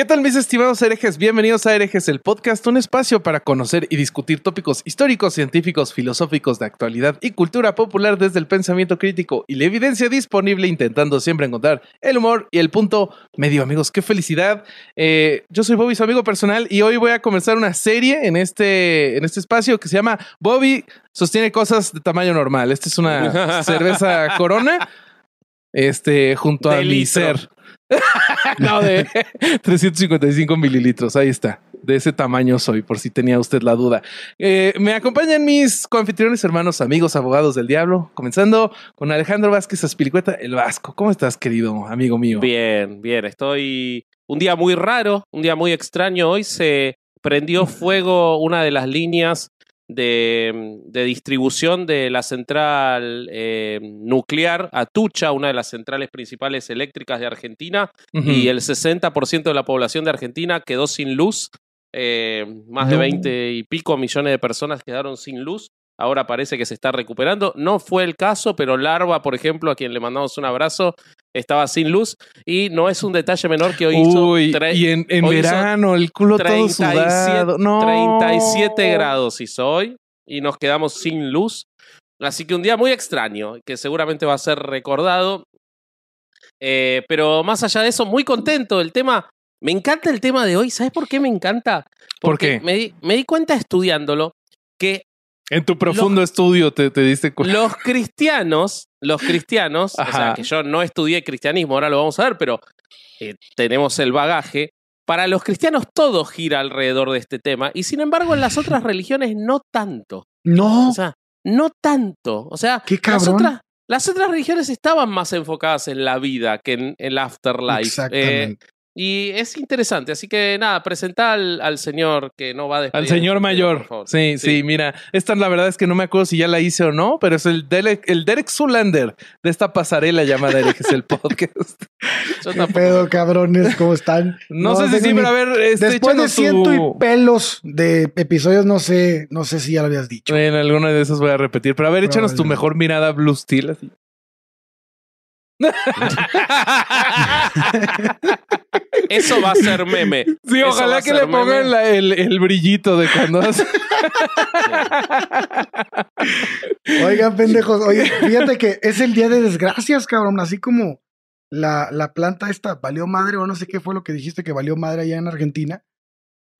¿Qué tal mis estimados herejes? Bienvenidos a Herejes, el podcast, un espacio para conocer y discutir tópicos históricos, científicos, filosóficos de actualidad y cultura popular desde el pensamiento crítico y la evidencia disponible, intentando siempre encontrar el humor y el punto medio, amigos. ¡Qué felicidad! Eh, yo soy Bobby, su amigo personal, y hoy voy a comenzar una serie en este, en este espacio que se llama Bobby sostiene cosas de tamaño normal. Esta es una cerveza corona, este, junto a mi litro. ser. no, de 355 mililitros. Ahí está. De ese tamaño soy, por si tenía usted la duda. Eh, me acompañan mis coanfitriones, hermanos, amigos, abogados del diablo. Comenzando con Alejandro Vázquez Aspilicueta, el Vasco. ¿Cómo estás, querido amigo mío? Bien, bien. Estoy un día muy raro, un día muy extraño. Hoy se prendió fuego una de las líneas de, de distribución de la central eh, nuclear Atucha, una de las centrales principales eléctricas de Argentina, y el 60% de la población de Argentina quedó sin luz. Eh, más de No. 20 y pico millones de personas quedaron sin luz. Ahora parece que se está recuperando. No fue el caso, pero Larva, por ejemplo, a quien le mandamos un abrazo, estaba sin luz. Y no es un detalle menor que hoy hizo Uy, y en, en hoy verano, el culo todo 37, sudado. No. 37 grados hizo hoy y nos quedamos sin luz. Así que un día muy extraño, que seguramente va a ser recordado. Eh, pero más allá de eso, muy contento. El tema, me encanta el tema de hoy. ¿Sabes por qué me encanta? ¿Por Porque qué? Me, di- me di cuenta estudiándolo que En tu profundo estudio te, te diste cuenta. los cristianos, los cristianos, o sea, que yo no estudié cristianismo, ahora lo vamos a ver, pero eh, tenemos el bagaje. Para los cristianos todo gira alrededor de este tema y sin embargo en las otras religiones no tanto. No, O sea, no tanto. O sea, qué las otras, las otras religiones estaban más enfocadas en la vida que en el afterlife. Eh, Exactamente. Y es interesante. Así que nada, presenta al, al señor que no va a despedir. Al señor por mayor. favor. Sí, sí, mira. Esta la verdad es que no me acuerdo si ya la hice o no, pero es el Derek, el Derek Zulander de esta pasarela llamada Herejes el podcast. Yo ¿Qué pedo, cabrones? ¿Cómo están? No, sé si sí, pero a ver, este, Después de ciento tu- y pelos de episodios, no sé, no sé si ya lo habías dicho. En alguna de esas voy a repetir, pero a ver, échanos tu mejor mirada Blue Steel. Así. Eso va a ser meme. Sí, Eso ojalá que le pongan la- el, el brillito de cuando hace. Oigan, pendejos, oye, fíjate que es el día de desgracias, cabrón, así como la, la planta esta valió madre, o no sé qué fue lo que dijiste que valió madre allá en Argentina.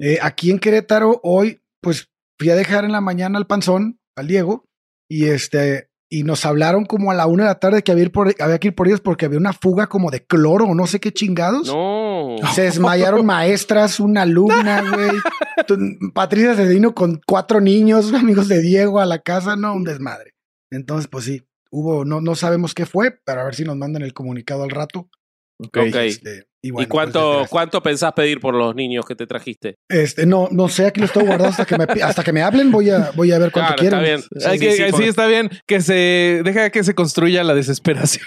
Eh, aquí en Querétaro, hoy, pues fui a dejar en la mañana al panzón, al Diego, y este, y nos hablaron como a la una de la tarde que había, ir por- había que ir por ellos porque había una fuga como de cloro o no sé qué chingados. No. Se desmayaron maestras, una alumna, güey. Patricia se vino con cuatro niños, amigos de Diego, a la casa, no, un desmadre. Entonces, pues sí, hubo, no, no sabemos qué fue, pero a ver si nos mandan el comunicado al rato. Ok. Este, y, bueno, ¿Y cuánto, pues, este, cuánto pensás pedir por los niños que te trajiste? este, no, no sé, aquí lo estoy guardando hasta que me, hasta que me hablen, voy a, voy a ver cuánto Claro, quieren. está bien. Hay Sí, que- sí, sí, sí, porque- está bien que se deja que se construya la desesperación.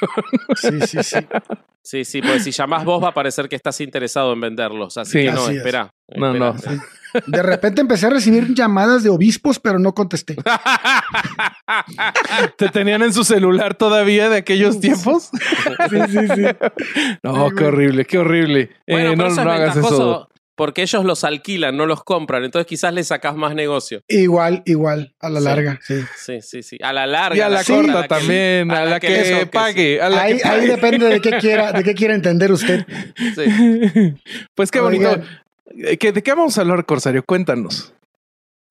Sí, sí, sí. Sí, sí, porque si llamás vos va a parecer que estás interesado en venderlos. Así Sí. que no, Así es. espera. No, no. De repente empecé a recibir llamadas de obispos, pero no contesté. ¿Te tenían en su celular todavía de aquellos tiempos? Sí, sí, sí. No, qué horrible, qué horrible. Bueno, Eh, pero no, eso no hagas eso. porque ellos los alquilan, no los compran. Entonces quizás le sacás más negocio. Igual, igual, a la Sí. larga, sí. Sí, sí, sí. A la larga. Y a la Sí. corta a la que- también, a, la, que, pague. A la Ahí, que ahí pague. depende de qué quiera, de qué quiera entender usted. Sí. Pues qué bonito. Eh, ¿qué- ¿De qué vamos a hablar, Corsario? Cuéntanos.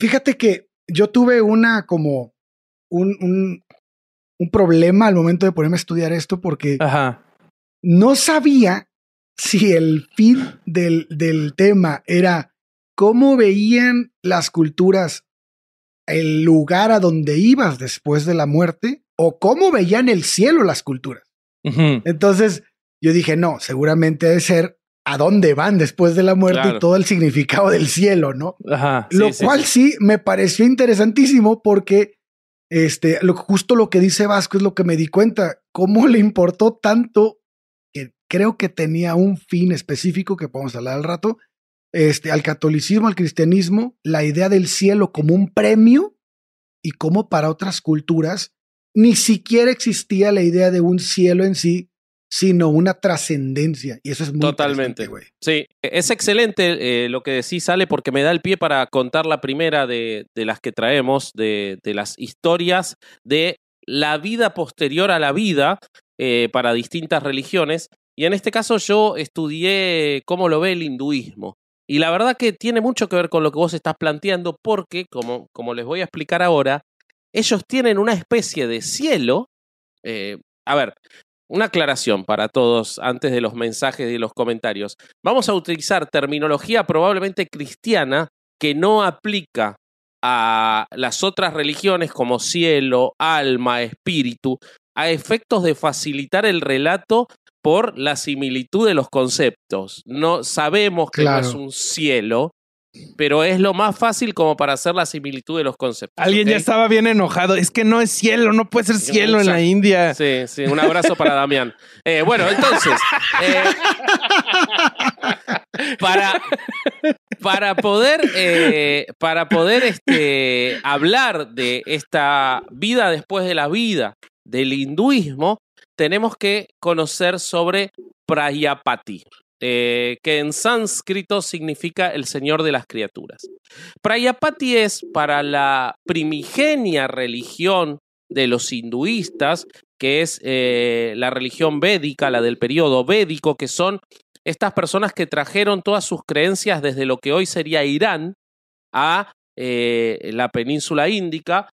Fíjate que yo tuve una como un, un, un problema al momento de ponerme a estudiar esto porque Ajá. no sabía si el fin del, del tema era cómo veían las culturas el lugar a donde ibas después de la muerte o cómo veían el cielo las culturas. Entonces yo dije, no, seguramente debe ser a dónde van después de la muerte Claro. y todo el significado del cielo, ¿no? Ajá. Sí, lo sí, cual sí. me pareció interesantísimo porque este, lo, justo lo que dice Vasco es lo que me di cuenta, cómo le importó tanto que creo que tenía un fin específico que podemos hablar al rato, este, al catolicismo, al cristianismo, la idea del cielo como un premio y como para otras culturas ni siquiera existía la idea de un cielo en sí, sino una trascendencia. Y eso es muy Totalmente. güey. Sí, es excelente eh, lo que decís, Ale, porque me da el pie para contar la primera de, de las que traemos, de, de las historias de la vida posterior a la vida eh, para distintas religiones. Y en este caso yo estudié cómo lo ve el hinduismo. Y la verdad que tiene mucho que ver con lo que vos estás planteando, porque, como, como les voy a explicar ahora, ellos tienen una especie de cielo. eh, a ver, una aclaración para todos antes de los mensajes y los comentarios. Vamos a utilizar terminología probablemente cristiana que no aplica a las otras religiones como cielo, alma, espíritu, a efectos de facilitar el relato por la similitud de los conceptos. No sabemos que no es un cielo, pero es lo más fácil como para hacer la similitud de los conceptos. Alguien ya estaba bien enojado. Es que no es cielo, no puede ser cielo en la. India. Sí, sí, un abrazo para Damián. Eh, bueno, entonces, eh, para, para poder, eh, para poder este, hablar de esta vida después de la vida del hinduismo, tenemos que conocer sobre Prayapati, eh, que en sánscrito significa el señor de las criaturas. Prayapati es para la primigenia religión de los hinduistas, que es eh, la religión védica, la del periodo védico, que son estas personas que trajeron todas sus creencias desde lo que hoy sería Irán a eh, la península índica.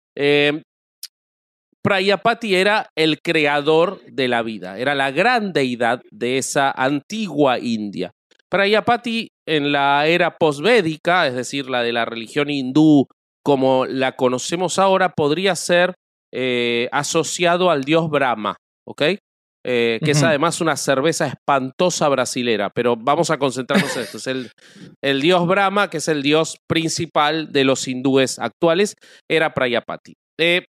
Prayapati era el creador de la vida, era la gran deidad de esa antigua India. Prayapati en la era posvédica, es decir, la de la religión hindú como la conocemos ahora, podría ser eh, asociado al dios Brahma, ¿ok? Eh, que es además una cerveza espantosa brasilera, pero vamos a concentrarnos en esto. Es el, el dios Brahma, que es el dios principal de los hindúes actuales, era Prayapati. Eh,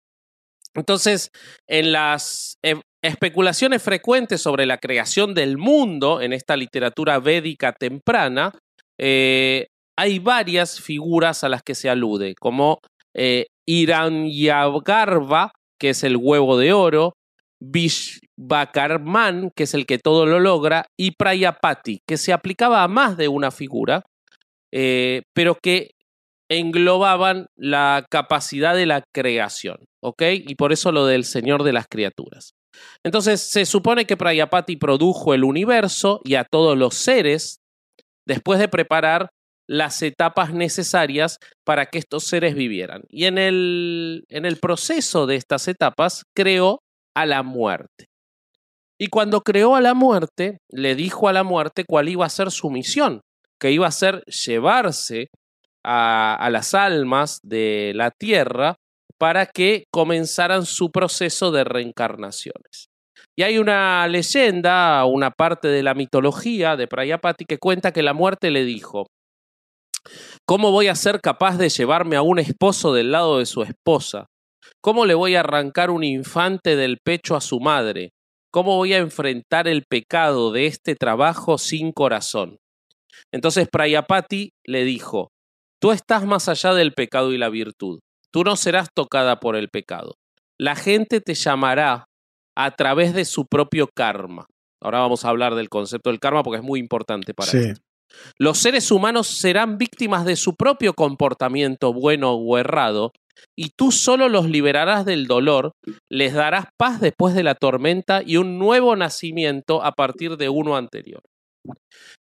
entonces, en las eh, especulaciones frecuentes sobre la creación del mundo en esta literatura védica temprana, eh, hay varias figuras a las que se alude, como eh, Hiranyagarva, que es el huevo de oro, Vishvakarman, que es el que todo lo logra, y Prayapati, que se aplicaba a más de una figura, eh, pero que englobaban la capacidad de la creación, ¿ok? Y por eso lo del Señor de las criaturas. Entonces, se supone que Prayapati produjo el universo y a todos los seres después de preparar las etapas necesarias para que estos seres vivieran. Y en el, en el proceso de estas etapas creó a la muerte. Y cuando creó a la muerte, le dijo a la muerte cuál iba a ser su misión, que iba a ser llevarse a, las almas de la tierra para que comenzaran su proceso de reencarnaciones. Y hay una leyenda, una parte de la mitología de Prayapati que cuenta que la muerte le dijo, ¿cómo voy a ser capaz de llevarme a un esposo del lado de su esposa? ¿Cómo le voy a arrancar un infante del pecho a su madre? ¿Cómo voy a enfrentar el pecado de este trabajo sin corazón? Entonces Prayapati le dijo, tú estás más allá del pecado y la virtud. Tú no serás tocada por el pecado. La gente te llamará a través de su propio karma. Ahora vamos a hablar del concepto del karma porque es muy importante para Sí. esto. Los seres humanos serán víctimas de su propio comportamiento bueno o errado, y tú solo los liberarás del dolor, les darás paz después de la tormenta y un nuevo nacimiento a partir de uno anterior.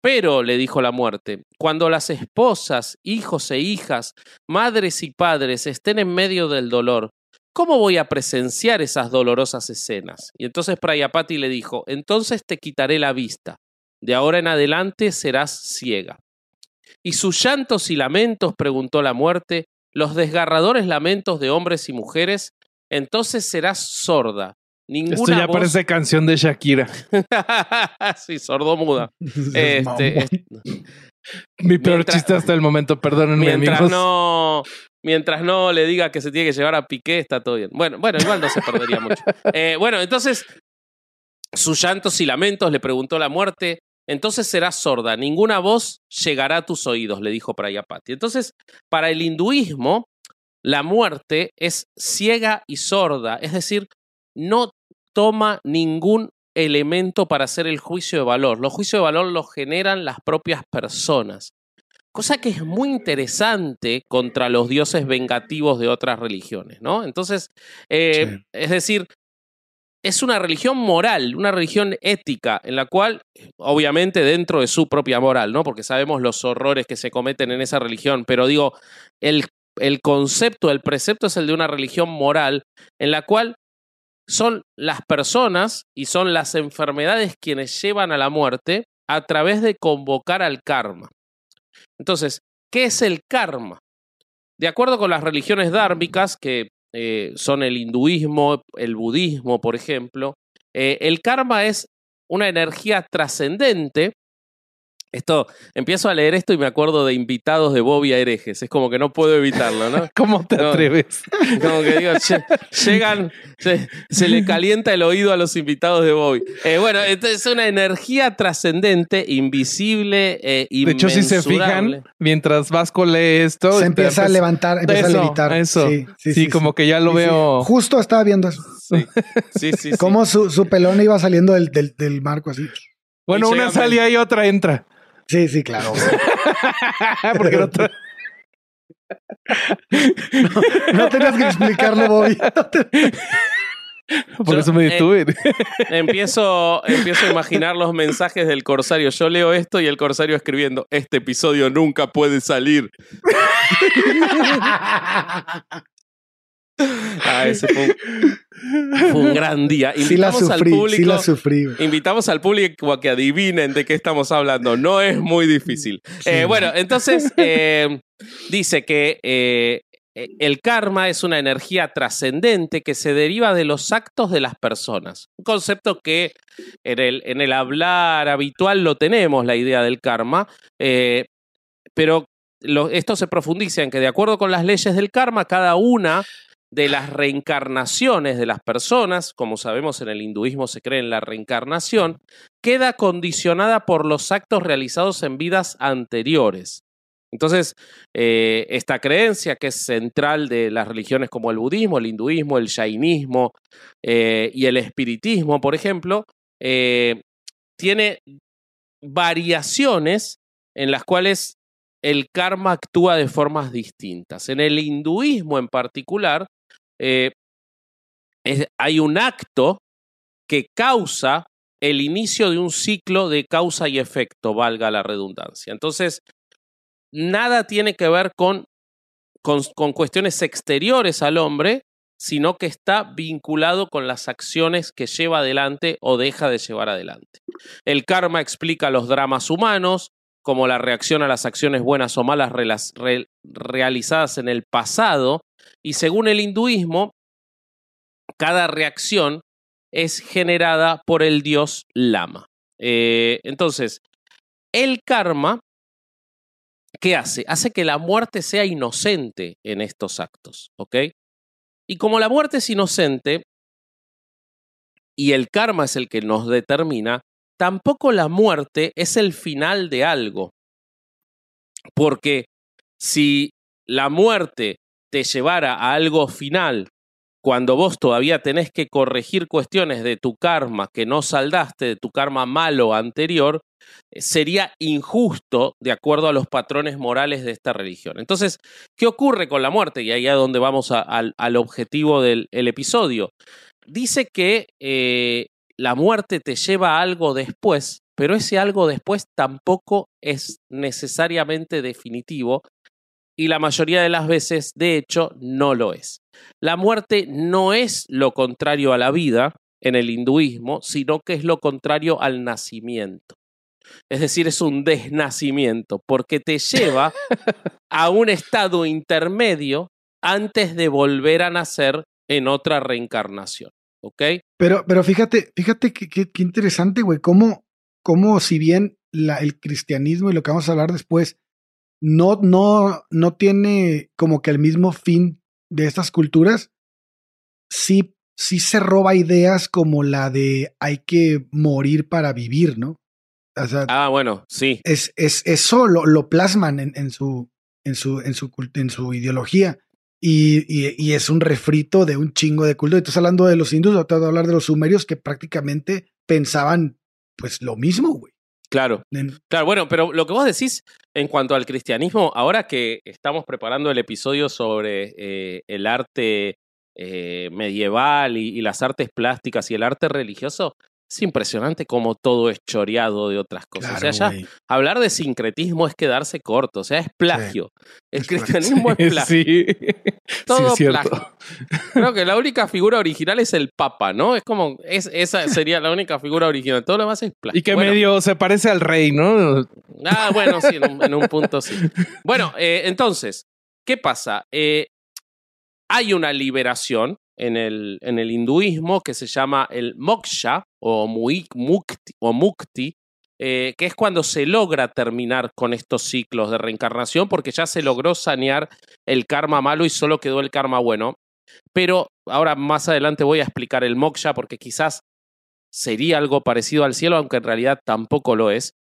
Pero, le dijo la muerte, cuando las esposas, hijos e hijas, madres y padres estén en medio del dolor, ¿cómo voy a presenciar esas dolorosas escenas? Y entonces Prayapati le dijo, entonces te quitaré la vista, de ahora en adelante serás ciega. ¿Y sus llantos y lamentos? preguntó la muerte, los desgarradores lamentos de hombres y mujeres, entonces serás sorda. Ninguna Esto ya voz- parece canción de Shakira. sí, sordomuda. Este, Mi peor Mientras- chiste hasta el momento, perdónenme, mientras amigos. no mientras no le diga que se tiene que llevar a Piqué, está todo bien. Bueno, bueno, igual no se perdería mucho. Eh, bueno, entonces, sus llantos y lamentos, le preguntó la muerte. Entonces serás sorda, ninguna voz llegará a tus oídos, le dijo Prayapati. Entonces, para el hinduismo, la muerte es ciega y sorda, es decir, no toma ningún elemento para hacer el juicio de valor. Los juicios de valor los generan las propias personas. Cosa que es muy interesante contra los dioses vengativos de otras religiones, ¿no? Entonces, eh, Sí. es decir, es una religión moral, una religión ética, en la cual, obviamente dentro de su propia moral, ¿no? Porque sabemos los horrores que se cometen en esa religión, pero digo, el, el concepto, el precepto es el de una religión moral, en la cual son las personas y son las enfermedades quienes llevan a la muerte a través de convocar al karma. Entonces, ¿qué es el karma? De acuerdo con las religiones dármicas, que eh, son el hinduismo, el budismo, por ejemplo, eh, el karma es una energía trascendente. Esto, empiezo a leer esto y me acuerdo de invitados de Bobby a herejes. Es como que no puedo evitarlo, ¿no? ¿Cómo te No. atreves? Como que digo, lle- llegan, se, se le calienta el oído a los invitados de Bobby. Eh, bueno, entonces es una energía trascendente, invisible, eh, De hecho, si se fijan, mientras Vasco lee esto, Se te empieza a levantar, empieza Eso, a levitar. eso. Sí, sí, Sí, sí, como sí. que ya lo Sí, sí. veo. Justo estaba viendo eso. Sí, sí, sí. sí. Cómo su, su pelón iba saliendo del, del, del marco así. Bueno, una llega salía y otra entra. Sí, sí, claro. Porque no tra- No tenías que explicarlo, Bobby. No te- Por Yo, eso me eh, detuve. Empiezo, empiezo a imaginar los mensajes del corsario. Yo leo esto y el corsario escribiendo, este episodio nunca puede salir. Ah, ese fue un, fue un gran día. Sí la Invitamos al público. sí la sufrí. güey. Invitamos al público a que adivinen de qué estamos hablando. No es muy difícil. Sí. Eh, bueno, entonces eh, dice que eh, el karma es una energía trascendente que se deriva de los actos de las personas. Un concepto que en el, en el hablar habitual lo tenemos, la idea del karma, pero lo- esto se profundiza en que de acuerdo con las leyes del karma, cada una de las reencarnaciones de las personas, como sabemos en el hinduismo se cree en la reencarnación, queda condicionada por los actos realizados en vidas anteriores. Entonces, eh, esta creencia que es central de las religiones como el budismo, el hinduismo, el jainismo eh, y el espiritismo, por ejemplo, eh, tiene variaciones en las cuales el karma actúa de formas distintas. En el hinduismo en particular, eh, hay un acto que causa el inicio de un ciclo de causa y efecto, valga la redundancia. Entonces, nada tiene que ver con, con, cuestiones exteriores al hombre, sino que está vinculado con las acciones que lleva adelante o deja de llevar adelante. El karma explica los dramas humanos, como la reacción a las acciones buenas o malas realizadas en el pasado, y según el hinduismo, cada reacción es generada por el dios Lama. Eh, entonces, el karma, ¿qué hace? Hace que la muerte sea inocente en estos actos, ¿ok? Y como la muerte es inocente y el karma es el que nos determina, tampoco la muerte es el final de algo. Porque si la muerte te llevara a algo final cuando vos todavía tenés que corregir cuestiones de tu karma que no saldaste, de tu karma malo anterior, eh, sería injusto de acuerdo a los patrones morales de esta religión. Entonces, ¿qué ocurre con la muerte? Y ahí es donde vamos a- al, objetivo del el episodio. Dice que eh, la muerte te lleva a algo después, pero ese algo después tampoco es necesariamente definitivo y la mayoría de las veces, de hecho, no lo es. La muerte no es lo contrario a la vida en el hinduismo, sino que es lo contrario al nacimiento. Es decir, es un desnacimiento, porque te lleva a un estado intermedio antes de volver a nacer en otra reencarnación. ¿Ok? Pero, pero fíjate, fíjate qué qué interesante, güey. Cómo, cómo si bien el cristianismo y lo que vamos a hablar después no, no, no tiene como que el mismo fin de estas culturas, sí, sí se roba ideas como la de hay que morir para vivir, ¿no? O sea, Ah, bueno, sí. es, es, eso lo, lo plasman en, en su, en, su, en, su, en su ideología. Y, y, y es un refrito de un chingo de culto. Y estás hablando de los hindúes, o te voy a hablar de los sumerios que prácticamente pensaban pues lo mismo, güey. Claro. Claro, bueno, pero lo que vos decís en cuanto al cristianismo, ahora que estamos preparando el episodio sobre eh, el arte eh, medieval y, y las artes plásticas y el arte religioso, es impresionante cómo todo es choreado de otras cosas. Claro, o sea, ya hablar de sincretismo es quedarse corto, o sea, es plagio. El cristianismo es plagio. Sí, Todo es plagio. Creo que la única figura original es el Papa, ¿no? Es como, es, esa sería la única figura original. Todo lo demás es plagio. Y que Bueno, medio se parece al rey, ¿no? Ah, bueno, sí, en un, en un punto sí. Bueno, eh, entonces, ¿qué pasa? Eh, hay una liberación en el, en el hinduismo que se llama el moksha o, mukti, o mukti, eh, que es cuando se logra terminar con estos ciclos de reencarnación porque ya se logró sanear el karma malo y solo quedó el karma bueno. Pero ahora más adelante voy a explicar el moksha porque quizás sería algo parecido al cielo, aunque en realidad tampoco lo es.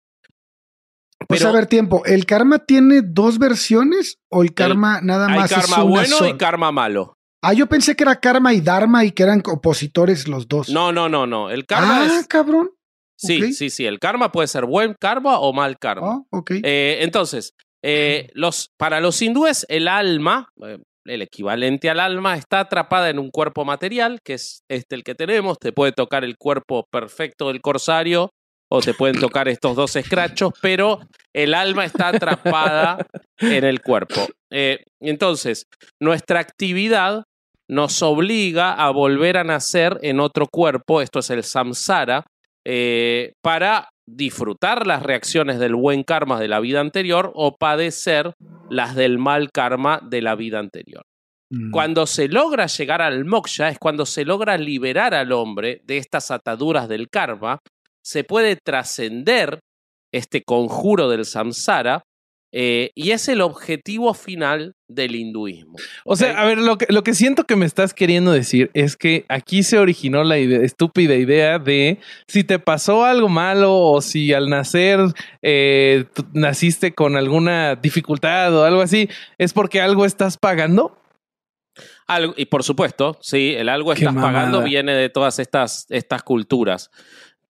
Pues a ver, tiempo. ¿El karma tiene dos versiones o el karma nada Hay más es karma una bueno y karma malo. Ah, yo pensé que era karma y dharma y que eran opositores los dos. No, no, no, no. El karma ah, es. cabrón. Sí, sí, sí. El karma puede ser buen karma o mal karma. Ah, ok. Eh, entonces, eh, los, para los hindúes, el alma, eh, el equivalente al alma, está atrapada en un cuerpo material, que es este el que tenemos. Te puede tocar el cuerpo perfecto del corsario o te pueden tocar estos dos escrachos, pero el alma está atrapada en el cuerpo. Eh, entonces, nuestra actividad nos obliga a volver a nacer en otro cuerpo, esto es el samsara, eh, para disfrutar las reacciones del buen karma de la vida anterior o padecer las del mal karma de la vida anterior. Mm. Cuando se logra llegar al moksha es cuando se logra liberar al hombre de estas ataduras del karma, se puede trascender este conjuro del samsara eh, y es el objetivo final del hinduismo. O sea, a ver, lo que, lo que siento que me estás queriendo decir es que aquí se originó la idea- estúpida idea de si te pasó algo malo o si al nacer eh, naciste con alguna dificultad o algo así, es porque algo estás pagando. Algo- y por supuesto, sí, el algo Qué estás pagando viene de todas estas, estas culturas.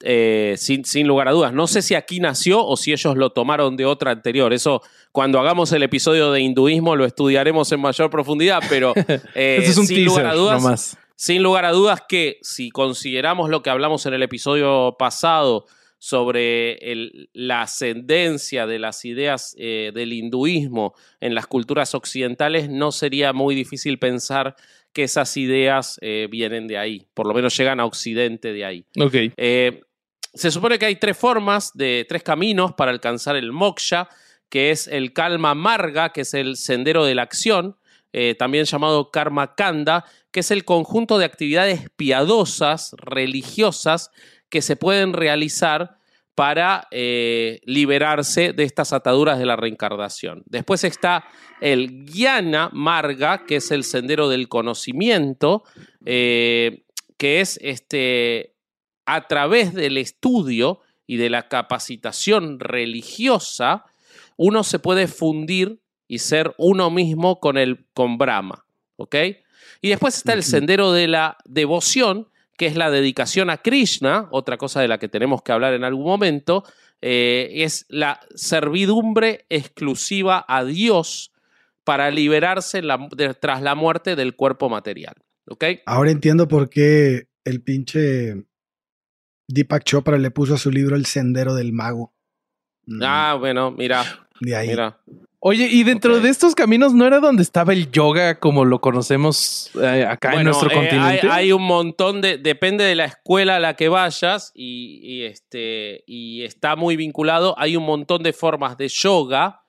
Eh, sin, sin lugar a dudas. No sé si aquí nació o si ellos lo tomaron de otra anterior. Eso, cuando hagamos el episodio de hinduismo, lo estudiaremos en mayor profundidad, pero eh, Eso es un sin lugar a dudas, nomás. sin lugar a dudas que si consideramos lo que hablamos en el episodio pasado sobre el- la ascendencia de las ideas eh, del hinduismo en las culturas occidentales, no sería muy difícil pensar que esas ideas eh, vienen de ahí, por lo menos llegan a Occidente de ahí. Eh, se supone que hay tres formas, de tres caminos para alcanzar el moksha, que es el kalma marga, que es el sendero de la acción, eh, también llamado karma kanda, que es el conjunto de actividades piadosas, religiosas, que se pueden realizar para eh, liberarse de estas ataduras de la reencarnación. Después está el Jnana Marga, que es el sendero del conocimiento, eh, que es este, a través del estudio y de la capacitación religiosa, uno se puede fundir y ser uno mismo con, el, con Brahma. ¿ok? Y después está el sendero de la devoción, que es la dedicación a Krishna, otra cosa de la que tenemos que hablar en algún momento, eh, es la servidumbre exclusiva a Dios para liberarse la- de- tras la muerte del cuerpo material. ¿Ok? Ahora entiendo por qué el pinche Deepak Chopra le puso a su libro El Sendero del Mago. Mm, Ah, bueno, mira, de ahí. mira. Oye, y dentro de estos caminos no era donde estaba el yoga como lo conocemos eh, acá en nuestro eh, continente. Hay, hay un montón de. Depende de la escuela a la que vayas y, y, este, y está muy vinculado. Hay un montón de formas de yoga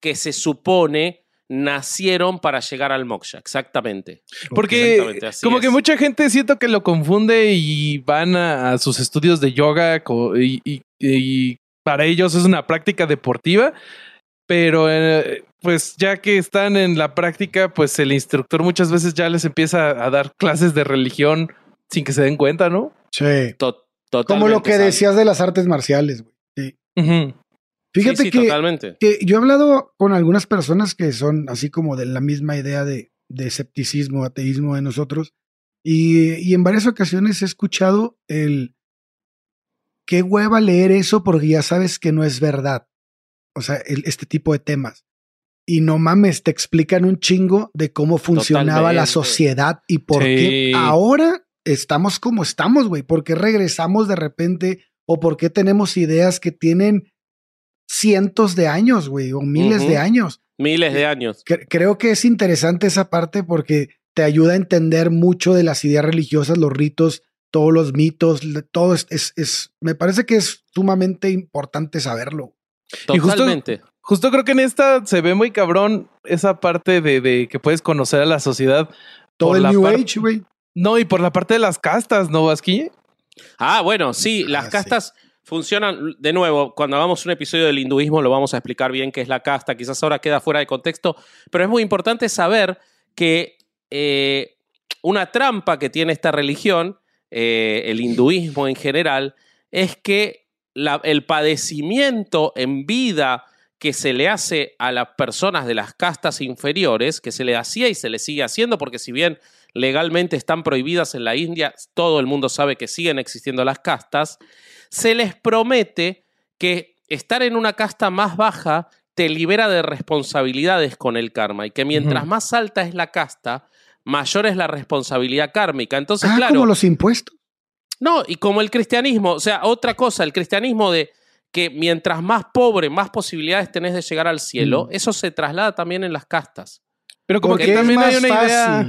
que se supone nacieron para llegar al moksha. Exactamente. Porque Exactamente, así como es. que mucha gente siento que lo confunde y van a, a sus estudios de yoga y, y- y para ellos es una práctica deportiva, pero eh, pues ya que están en la práctica, pues el instructor muchas veces ya les empieza a dar clases de religión sin que se den cuenta, ¿no? Sí. To- Como totalmente, lo que decías de las artes marciales, güey. Sí. Fíjate Sí, sí, que, totalmente. que yo he hablado con algunas personas que son así como de la misma idea de, de escepticismo, ateísmo de nosotros, y, y en varias ocasiones he escuchado el, qué hueva leer eso porque ya sabes que no es verdad. O sea, el- este tipo de temas. Y no mames, te explican un chingo de cómo funcionaba la Totalmente. sociedad y por qué Sí. ahora estamos como estamos, güey. ¿Por qué regresamos de repente? ¿O por qué tenemos ideas que tienen cientos de años, güey? O miles de años. Miles de años. Cre- creo que es interesante esa parte porque te ayuda a entender mucho de las ideas religiosas, los ritos, todos los mitos, todo es, es, es- me parece que es sumamente importante saberlo. Y justo- Totalmente. Justo creo que en esta se ve muy cabrón esa parte de, de que puedes conocer a la sociedad. Todo por el New Age, güey. No, y por la parte de las castas, ¿no, Vasquille? Ah, bueno, sí, las Ah, sí. Funcionan. De nuevo, cuando hagamos un episodio del hinduismo lo vamos a explicar bien qué es la casta. Quizás ahora queda fuera de contexto, pero es muy importante saber que eh, una trampa que tiene esta religión, eh, el hinduismo en general, es que el padecimiento en vida que se le hace a las personas de las castas inferiores, que se le hacía y se le sigue haciendo, porque si bien legalmente están prohibidas en la India, todo el mundo sabe que siguen existiendo las castas, se les promete que estar en una casta más baja te libera de responsabilidades con el karma y que mientras más alta es la casta, mayor es la responsabilidad kármica. Entonces, ah, claro, como los impuestos. no, y como el cristianismo, o sea, otra cosa, el cristianismo de que mientras más pobre, más posibilidades tenés de llegar al cielo, Mm. eso se traslada también en las castas. Pero como Porque que es también hay una idea.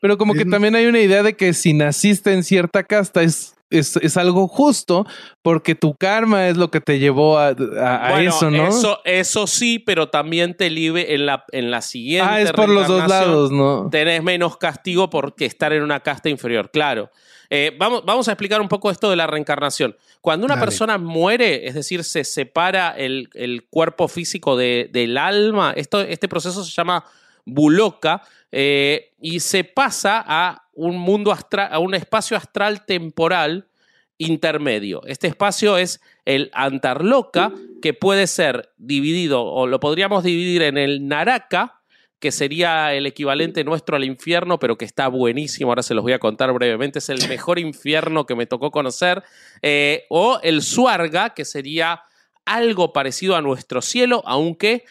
Pero como que también hay una idea de que si naciste en cierta casta es, es, es algo justo porque tu karma es lo que te llevó a, a- a Bueno, eso, ¿no? Eso, eso sí, pero también te libre en la, en la siguiente. ah, es por los dos lados, ¿no? Tenés menos castigo porque estar en una casta inferior, claro. Eh, vamos, vamos a explicar un poco esto de la reencarnación. Cuando una Dale. persona muere, es decir, se separa el, el cuerpo físico de- del alma, esto, este proceso se llama buloca eh, y se pasa a un mundo astral, a un espacio astral temporal intermedio. Este espacio es el Antarloca, que puede ser dividido, o lo podríamos dividir en el Naraka, que sería el equivalente nuestro al infierno, pero que está buenísimo, ahora se los voy a contar brevemente, es el mejor infierno que me tocó conocer, eh, o el Suarga, que sería algo parecido a nuestro cielo, aunque,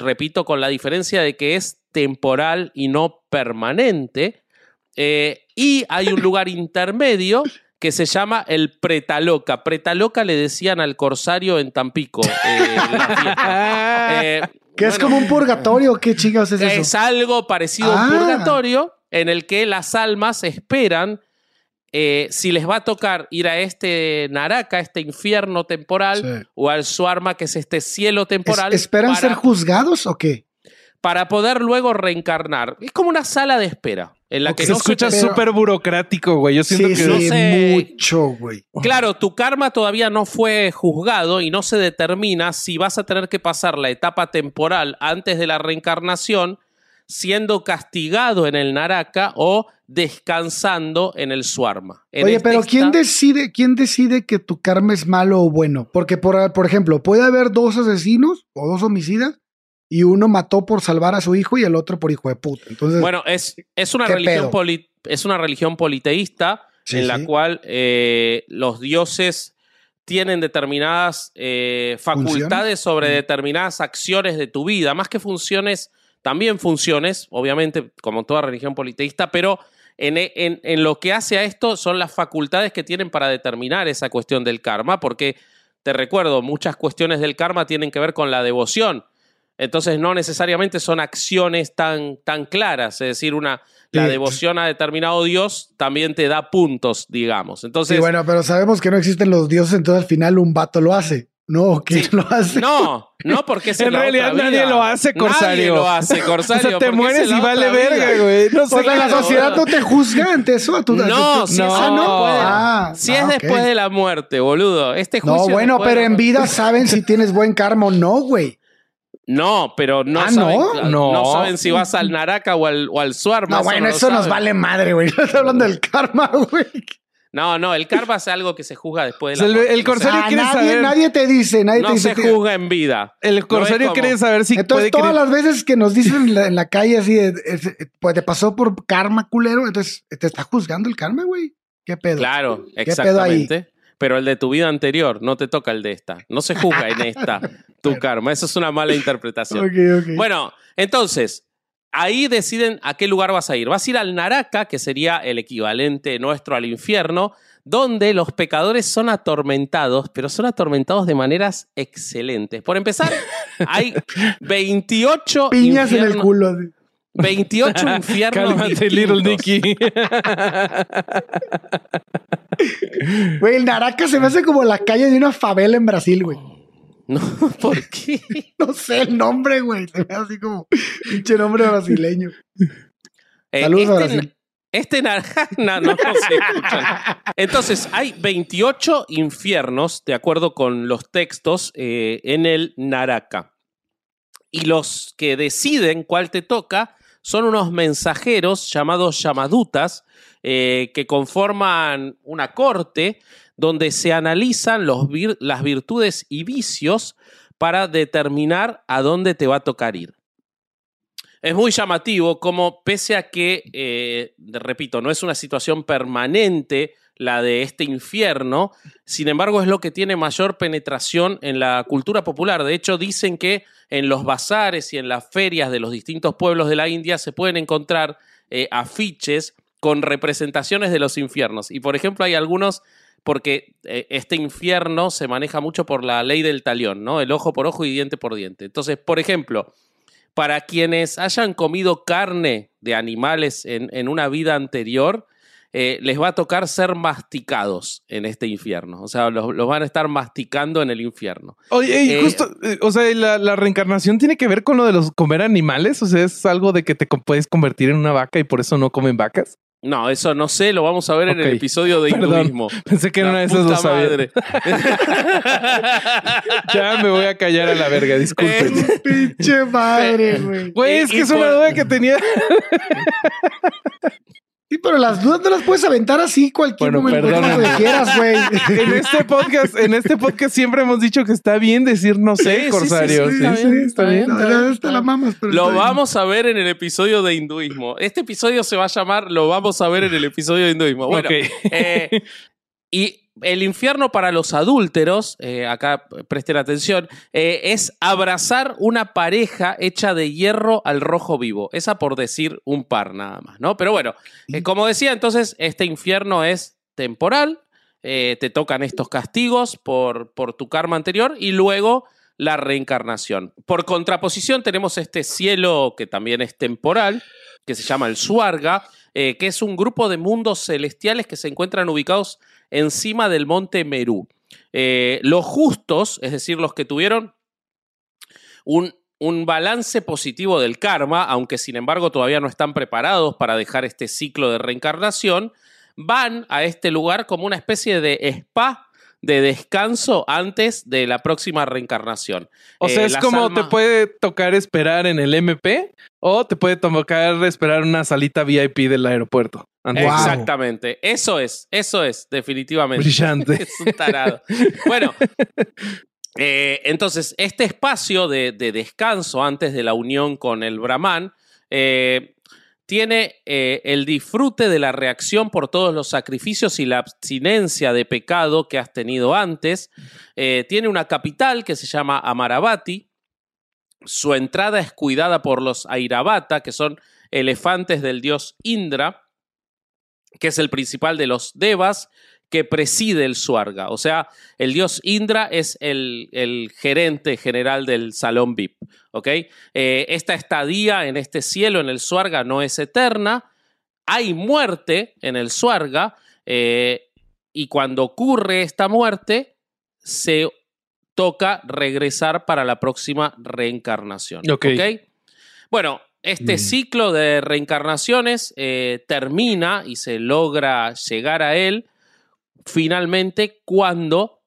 repito, con la diferencia de que es temporal y no permanente, eh, y hay un lugar intermedio que se llama el Pretaloca. Pretaloca le decían al corsario en Tampico. eh. Eh, Que es como un purgatorio. ¿Qué chingados es eso? es algo parecido a un Ah. purgatorio en el que las almas esperan eh, si les va a tocar ir a este Naraka, este infierno temporal, Sí. o al Suarma, que es este cielo temporal. Es- ¿Esperan para, ser juzgados o qué? para poder luego reencarnar. Es como una sala de espera en la que se no escucha súper burocrático, güey. Yo siento Sí, que no sí, sé. mucho, güey. Claro, tu karma todavía no fue juzgado y no se determina si vas a tener que pasar la etapa temporal antes de la reencarnación siendo castigado en el Naraka o descansando en el Suarma. En Oye, este pero ¿quién decide, quién decide que tu karma es malo o bueno? Porque, por, por ejemplo, puede haber dos asesinos o dos homicidas y uno mató por salvar a su hijo y el otro por hijo de puta. Entonces, Bueno, es, es, una ¿Qué religión poli- es una religión politeísta Sí, en la sí. cual eh, los dioses tienen determinadas eh, facultades ¿Funciones? sobre Mm. determinadas acciones de tu vida, más que funciones, también funciones, obviamente, como toda religión politeísta, pero en, en- en lo que hace a esto son las facultades que tienen para determinar esa cuestión del karma, porque te recuerdo, muchas cuestiones del karma tienen que ver con la devoción. Entonces no necesariamente son acciones tan, tan claras, es decir, una, la Sí. devoción a determinado Dios también te da puntos, digamos. Entonces, sí, bueno, pero sabemos que no existen los dioses, entonces al final un vato lo hace. No, ¿quién Sí. lo hace? no, no porque es En realidad otra nadie vida. lo hace, Corsario. Nadie lo hace, Corsario. o sea, te mueres y vale verga, güey. No sé la sociedad no te juzga ante eso. A tu, No, a tu- si no, es ah, ah, si ah, es ok. después de la muerte, boludo. Este juicio No, bueno, pero en vida saben si tienes buen karma o no, güey. No, pero no, Ah, saben, ¿no? No. no saben si vas al Naraka o al, o al Suarma. No, bueno, eso nos vale madre, güey. No estoy hablando del karma, güey. No, no, el karma es algo que se juzga después de O sea, la el- muerte. el No se- corsario- Ah, quiere nadie, saber- nadie te dice, nadie te no dice. se juzga en vida. El corsario quiere saber si Entonces, puede todas las veces que nos dicen en la, en la calle así, de, pues te pasó por karma culero, entonces te está juzgando el karma, güey. ¿Qué pedo? Claro, pedo ahí? exactamente. pero el de tu vida anterior, no te toca el de esta. No se juzga en esta tu karma. Eso es una mala interpretación. Ok, ok. Bueno, entonces, ahí deciden a qué lugar vas a ir. Vas a ir al Naraka, que sería el equivalente nuestro al infierno, donde los pecadores son atormentados, pero son atormentados de maneras excelentes. Por empezar, hay 28 Piñas en el culo. así. 28 infiernos Cálmate, Little. Nicky. Güey, el Naraca se me hace como la calle de una favela en Brasil, güey. No, ¿por qué? No sé el nombre, güey. Se hace así como pinche nombre brasileño. Eh, Saludos a este, Brasil. Este naranja, no, no, no se escuchan. Entonces, hay 28 infiernos, de acuerdo con los textos, eh, en el Naraka. Y los que deciden cuál te toca son unos mensajeros llamados llamadutas, eh, que conforman una corte donde se analizan las virtudes y vicios para determinar a dónde te va a tocar ir. Es muy llamativo como pese a que, eh, repito, no es una situación permanente la de este infierno, sin embargo es lo que tiene mayor penetración en la cultura popular. De hecho, dicen que en los bazares y en las ferias de los distintos pueblos de la India se pueden encontrar eh, afiches con representaciones de los infiernos. Y por ejemplo, hay algunos porque eh, este infierno se maneja mucho por la ley del talión, ¿no? El ojo por ojo y diente por diente. Entonces, por ejemplo, para quienes hayan comido carne de animales en, en una vida anterior, eh, les va a tocar ser masticados en este infierno. O sea, los, los van a estar masticando en el infierno. Oye, y Eh, justo, eh, o sea, la, la reencarnación tiene que ver con lo de los comer animales. O sea, es algo de que te puedes convertir en una vaca y por eso no comen vacas. No, eso no sé, lo vamos a ver en el episodio de Perdón. hinduismo. Pensé que en La una de esas sabía. madre. Ya me voy a callar a la verga, disculpen. Eh, Pinche madre, güey. Güey, es que es una duda que tenía. Sí, pero las dudas no las puedes aventar así cualquier Bueno, momento perdóname. quieras, güey. En este podcast, en este podcast siempre hemos dicho que está bien decir no Sí, sí, sé, sí, Corsario. sí, Sí, está sí, bien, está está bien. bien. No, ya está la mamas, pero Lo está bien. vamos a ver en el episodio de hinduismo. Este episodio se va a llamar Lo vamos a ver en el episodio de hinduismo. Bueno, Ok. eh, y el infierno para los adúlteros, eh, acá presten atención, eh, es abrazar una pareja hecha de hierro al rojo vivo. Esa por decir un par nada más, ¿no? Pero bueno, eh, como decía, entonces este infierno es temporal, eh, te tocan estos castigos por, por tu karma anterior y luego la reencarnación. Por contraposición tenemos este cielo que también es temporal, que se llama el Suarga, que es un grupo de mundos celestiales que se encuentran ubicados encima del monte Merú. Eh, los justos, es decir, los que tuvieron un, un balance positivo del karma, aunque sin embargo todavía no están preparados para dejar este ciclo de reencarnación, van a este lugar como una especie de spa de descanso antes de la próxima reencarnación. O sea, Eh, es como almas- te puede tocar esperar en el MP o te puede tocar esperar una salita VIP del aeropuerto. Antes. Wow. Exactamente. Eso es, eso es, definitivamente. Brillante. Es un tarado. Bueno, eh, entonces, este espacio de, de descanso antes de la unión con el Brahman eh, tiene eh, el disfrute de la reacción por todos los sacrificios y la abstinencia de pecado que has tenido antes. Eh, tiene una capital que se llama Amaravati. Su entrada es cuidada por los Airavata, que son elefantes del dios Indra, que es el principal de los Devas, que preside el Suarga. O sea, el dios Indra es el, el gerente general del salón VIP. ¿ok? Eh, esta estadía en este cielo, en el Suarga, no es eterna. Hay muerte en el Suarga. eh, y cuando ocurre esta muerte, se toca regresar para la próxima reencarnación. Ok. ¿ok? Bueno, este Mm. ciclo de reencarnaciones eh, termina y se logra llegar a él finalmente cuando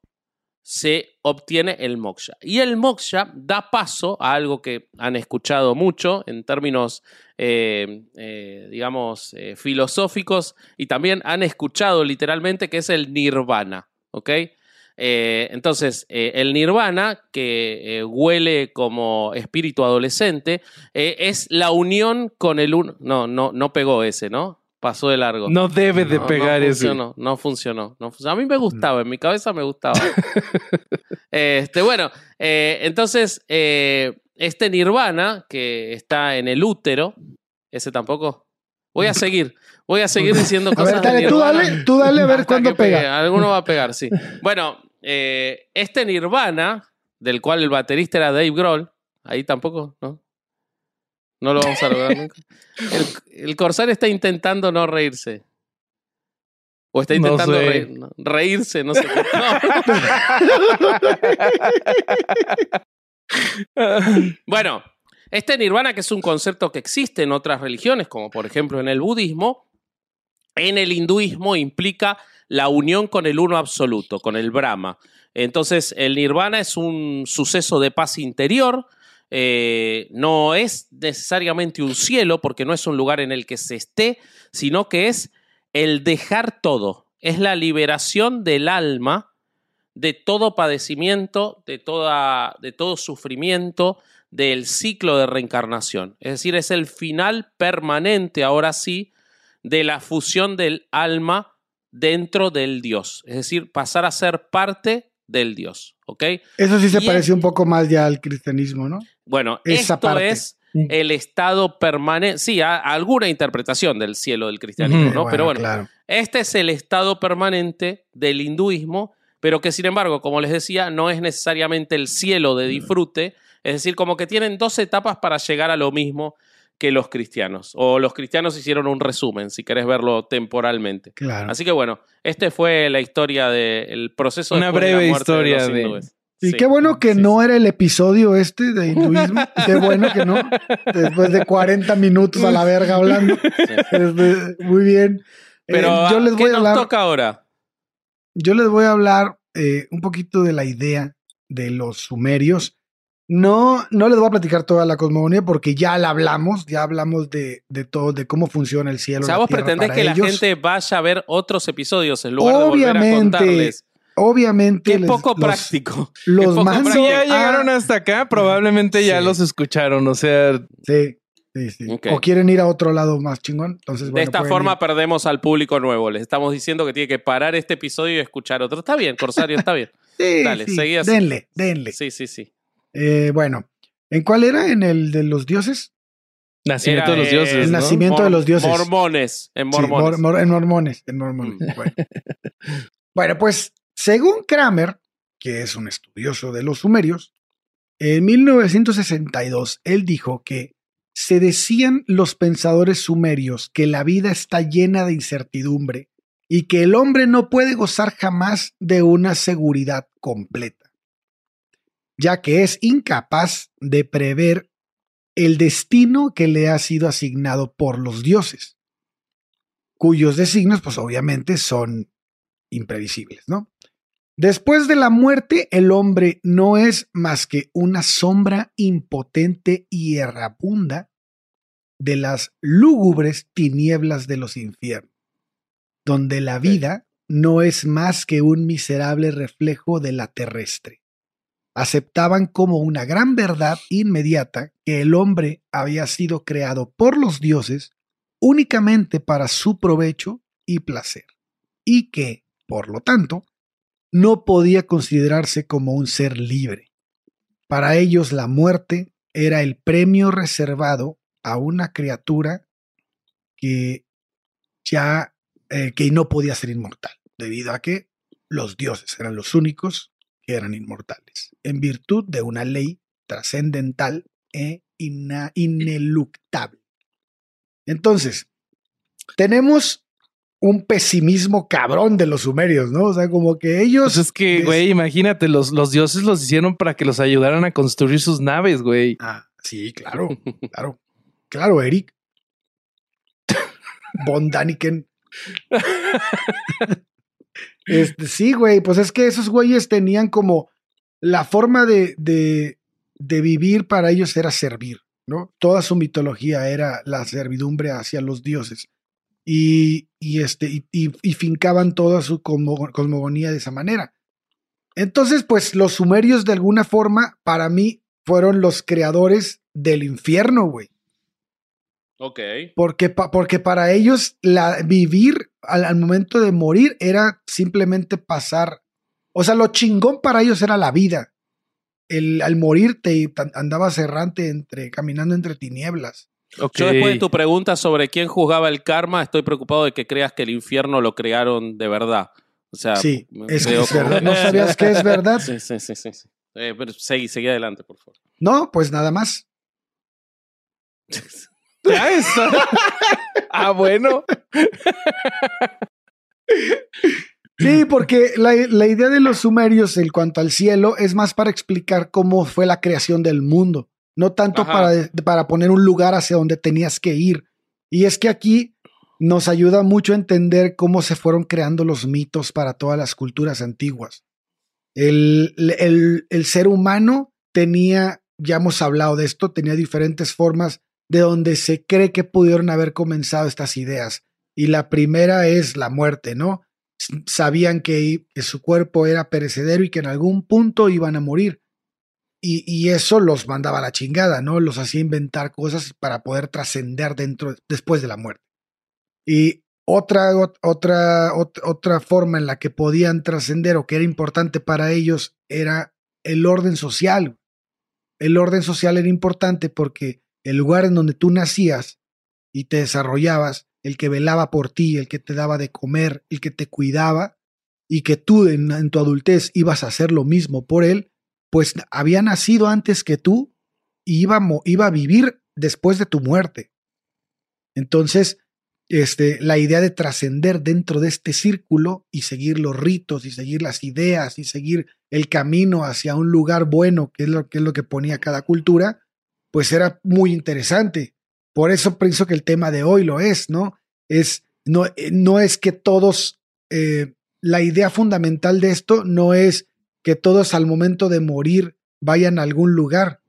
se obtiene el moksha. Y el moksha da paso a algo que han escuchado mucho en términos, eh, eh, digamos, eh, filosóficos y también han escuchado literalmente que es el nirvana, ¿ok? Entonces, el nirvana, que huele como espíritu adolescente, es la unión con el uno. No, no, no pegó ese, ¿no? Pasó de largo. No debe de No, pegar no funcionó, no funcionó, no funcionó. A mí me gustaba, en mi cabeza me gustaba. este, bueno, eh, entonces, eh, este nirvana que está en el útero, ese tampoco. Voy a seguir, voy a seguir diciendo A cosas ver, de tú dale, tú dale a ver cuándo pegue. pega. Alguno va a pegar, sí. Bueno, eh, este nirvana, del cual el baterista era Dave Grohl, ahí tampoco, ¿no? No lo vamos a lograr nunca. El, el Corsair está intentando no reírse. O está No intentando sé. reír- no, reírse, no sé. qué. No. Bueno, este nirvana, que es un concepto que existe en otras religiones, como por ejemplo en el budismo, en el hinduismo implica la unión con el uno absoluto, con el Brahma. Entonces, el nirvana es un suceso de paz interior, eh, no es necesariamente un cielo, porque no es un lugar en el que se esté, sino que es el dejar todo, es la liberación del alma de todo padecimiento, de, toda, de todo sufrimiento, del ciclo de reencarnación. Es decir, es el final permanente, ahora sí, de la fusión del alma dentro del Dios. Es decir, pasar a ser parte del Dios. ¿Ok? Eso sí se Y parece es- un poco más ya al cristianismo, ¿no? Bueno, Esa esto parte. es el estado permanente. Sí, a- alguna interpretación del cielo del cristianismo, ¿no? Pero bueno, claro. este es el estado permanente del hinduismo, pero que sin embargo, como les decía, no es necesariamente el cielo Mm. de disfrute. Es decir, como que tienen dos etapas para llegar a lo mismo que los cristianos. O los cristianos hicieron un resumen, si querés verlo temporalmente. Claro. Así que bueno, este fue la historia del proceso. Una de la breve muerte historia los de- hindúes. Y Sí. qué bueno que Sí, no sí. era el episodio este de hinduismo. qué bueno que no. Después de 40 minutos a la verga hablando. Este, muy bien. Eh, Pero, yo les ¿qué voy a nos hablar. toca ahora? Yo les voy a hablar eh, un poquito de la idea de los sumerios. No, no les voy a platicar toda la cosmogonía porque ya la hablamos, ya hablamos de, de todo, de cómo funciona el cielo. O sea, la vos tierra pretendés para que ellos. la gente vaya a ver otros episodios en lugar de volver a Obviamente, contarles. Obviamente. Qué les- poco los- práctico. Los, Qué poco mando Si ya llegaron hasta acá, probablemente ya los escucharon. O sea, Sí, sí, sí. O quieren ir a otro lado más chingón. Entonces, de esta forma ir. perdemos al público nuevo. Les estamos diciendo que tiene que parar este episodio y escuchar otro. Está bien, Corsario, está bien. Sí, dale, sí, seguí así. Denle, denle. Sí, sí, sí. Eh, bueno, ¿en cuál era? ¿En el de los dioses? nacimiento Era, de los dioses. el ¿no? nacimiento de los dioses. Mormones. En Sí, mormones. mor- mor- en mormones. En mormones. Mm. Bueno. Bueno, pues, según Kramer, que es un estudioso de los sumerios, en 1962 él dijo que se decían los pensadores sumerios que la vida está llena de incertidumbre y que el hombre no puede gozar jamás de una seguridad completa, ya que es incapaz de prever el destino que le ha sido asignado por los dioses, cuyos designios pues obviamente son imprevisibles, ¿no? Después de la muerte, el hombre no es más que una sombra impotente y errabunda de las lúgubres tinieblas de los infiernos, donde la vida no es más que un miserable reflejo de la terrestre. Aceptaban como una gran verdad inmediata que el hombre había sido creado por los dioses únicamente para su provecho y placer, y que, por lo tanto, no podía considerarse como un ser libre. Para ellos la muerte era el premio reservado a una criatura que ya eh, que no podía ser inmortal, debido a que los dioses eran los únicos que eran inmortales, en virtud de una ley trascendental e ineluctable. Entonces, tenemos un pesimismo cabrón de los sumerios, ¿no? O sea, como que ellos... Pues es que, güey, imagínate, los, los dioses los hicieron para que los ayudaran a construir sus naves, güey. Ah, sí, claro, claro. Claro, Eric. Von Daniken. Este, sí, güey, pues es que esos güeyes tenían como la forma de, de, de vivir para ellos era servir, ¿no? Toda su mitología era la servidumbre hacia los dioses. Y, y este, y, y- y fincaban toda su cosmo- cosmogonía de esa manera. Entonces, pues los sumerios de alguna forma, para mí, fueron los creadores del infierno, güey. Ok. Porque, pa- porque para ellos la, vivir al, al momento de morir era simplemente pasar. O sea, lo chingón para ellos era la vida. El, al morir te andabas errante entre, caminando entre tinieblas. Yo después de tu pregunta sobre quién juzgaba el karma, estoy preocupado de que creas que el infierno lo crearon de verdad. O sea, Sí, me es que veo es como- verdad. ¿No sabías que es verdad? Sí, sí, sí, sí. sí. Eh, pero seguí, seguí adelante, por favor. No, pues nada más. Ya está. ah, bueno. Sí, porque la, la idea de los sumerios en cuanto al cielo es más para explicar cómo fue la creación del mundo, no tanto para, para poner un lugar hacia donde tenías que ir. Y es que aquí nos ayuda mucho a entender cómo se fueron creando los mitos para todas las culturas antiguas. El, el- el ser humano tenía, ya hemos hablado de esto, tenía diferentes formas de donde se cree que pudieron haber comenzado estas ideas. Y la primera es la muerte, ¿no? Sabían que, su cuerpo era perecedero y que en algún punto iban a morir. Y, eso los mandaba a la chingada, ¿no? Los hacía inventar cosas para poder trascender dentro, después de la muerte. Y otra, ot- otra, ot- otra forma en la que podían trascender o que era importante para ellos era el orden social. El orden social era importante porque el lugar en donde tú nacías y te desarrollabas, el que velaba por ti, el que te daba de comer, el que te cuidaba, y que tú en, tu adultez ibas a hacer lo mismo por él, pues había nacido antes que tú y iba, iba a vivir después de tu muerte. Entonces, este, la idea de trascender dentro de este círculo y seguir los ritos y seguir las ideas y seguir el camino hacia un lugar bueno, que es lo que, es lo que ponía cada cultura, pues era muy interesante. Por eso pienso que el tema de hoy lo es, ¿no? Es, no, eh, no es que todos, eh, la idea fundamental de esto no es que todos al momento de morir vayan a algún lugar,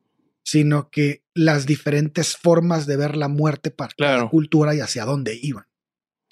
sino que las diferentes formas de ver la muerte para cada Claro. cultura y hacia dónde iban.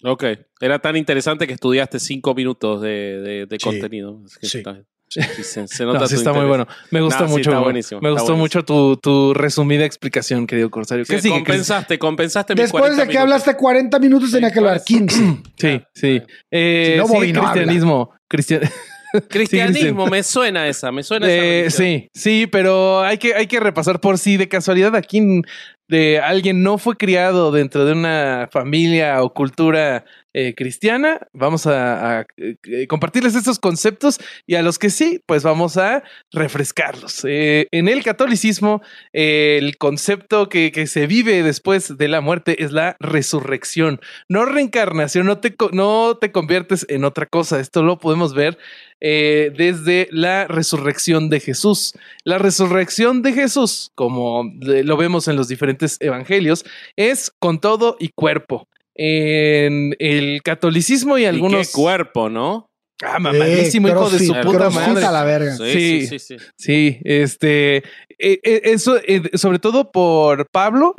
Ok. Era tan interesante que estudiaste cinco minutos de, de- de Sí. contenido. Es que Sí. está- sí, se, se No, nota sí tu está muy bueno. Me gustó No, sí, mucho. está buenísimo, me está gustó buenísimo. mucho tu, tu resumida explicación, querido Corsario. ¿Qué Sí, sigue, compensaste, compensaste mis Después 40 de que minutos. hablaste 40 minutos, tenía que hablar por eso. 15. Sí, sí. Eh, Si no, Bobby no cristianismo. Cristian- Cristianismo, me suena esa, me suena esa. Eh, religión. sí, sí, pero hay que, hay que repasar por si de casualidad aquí de alguien no fue criado dentro de una familia o cultura eh, cristiana. Vamos a, eh, compartirles estos conceptos y a los que sí, pues vamos a refrescarlos. Eh, en el catolicismo, el concepto que, que se vive después de la muerte es la resurrección, no reencarnación, no te, no te conviertes en otra cosa. Esto lo podemos ver desde la resurrección de Jesús. La resurrección de Jesús, como lo vemos en los diferentes evangelios, es con todo y cuerpo. En el catolicismo y Y algunos. qué cuerpo, ¿no? Ah, mamadísimo, hijo de su puta madre. a la verga. Sí, Sí. sí, sí. sí. Sí, este, eh, eh, eso, eh, sobre todo por Pablo,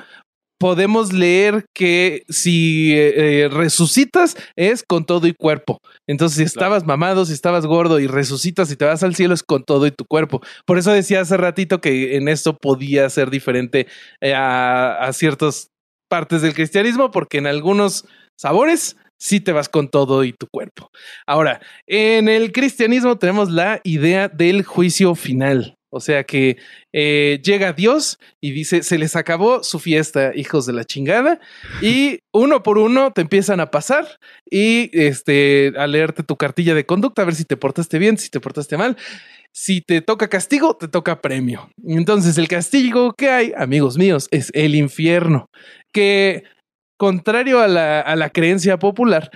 podemos leer que si eh, eh, resucitas es con todo y cuerpo. Entonces, si estabas mamado, si estabas gordo y resucitas y te vas al cielo es con todo y tu cuerpo. Por eso decía hace ratito que en esto podía ser diferente eh, a, a ciertas partes del cristianismo, porque en algunos sabores sí te vas con todo y tu cuerpo. Ahora, en el cristianismo tenemos la idea del juicio final. O sea que eh, llega Dios y dice, se les acabó su fiesta, hijos de la chingada, y uno por uno te empiezan a pasar y este, a leerte tu cartilla de conducta, a ver si te portaste bien, si te portaste mal. Si te toca castigo, te toca premio. Entonces el castigo que hay, amigos míos, es el infierno, que contrario a la, a la creencia popular,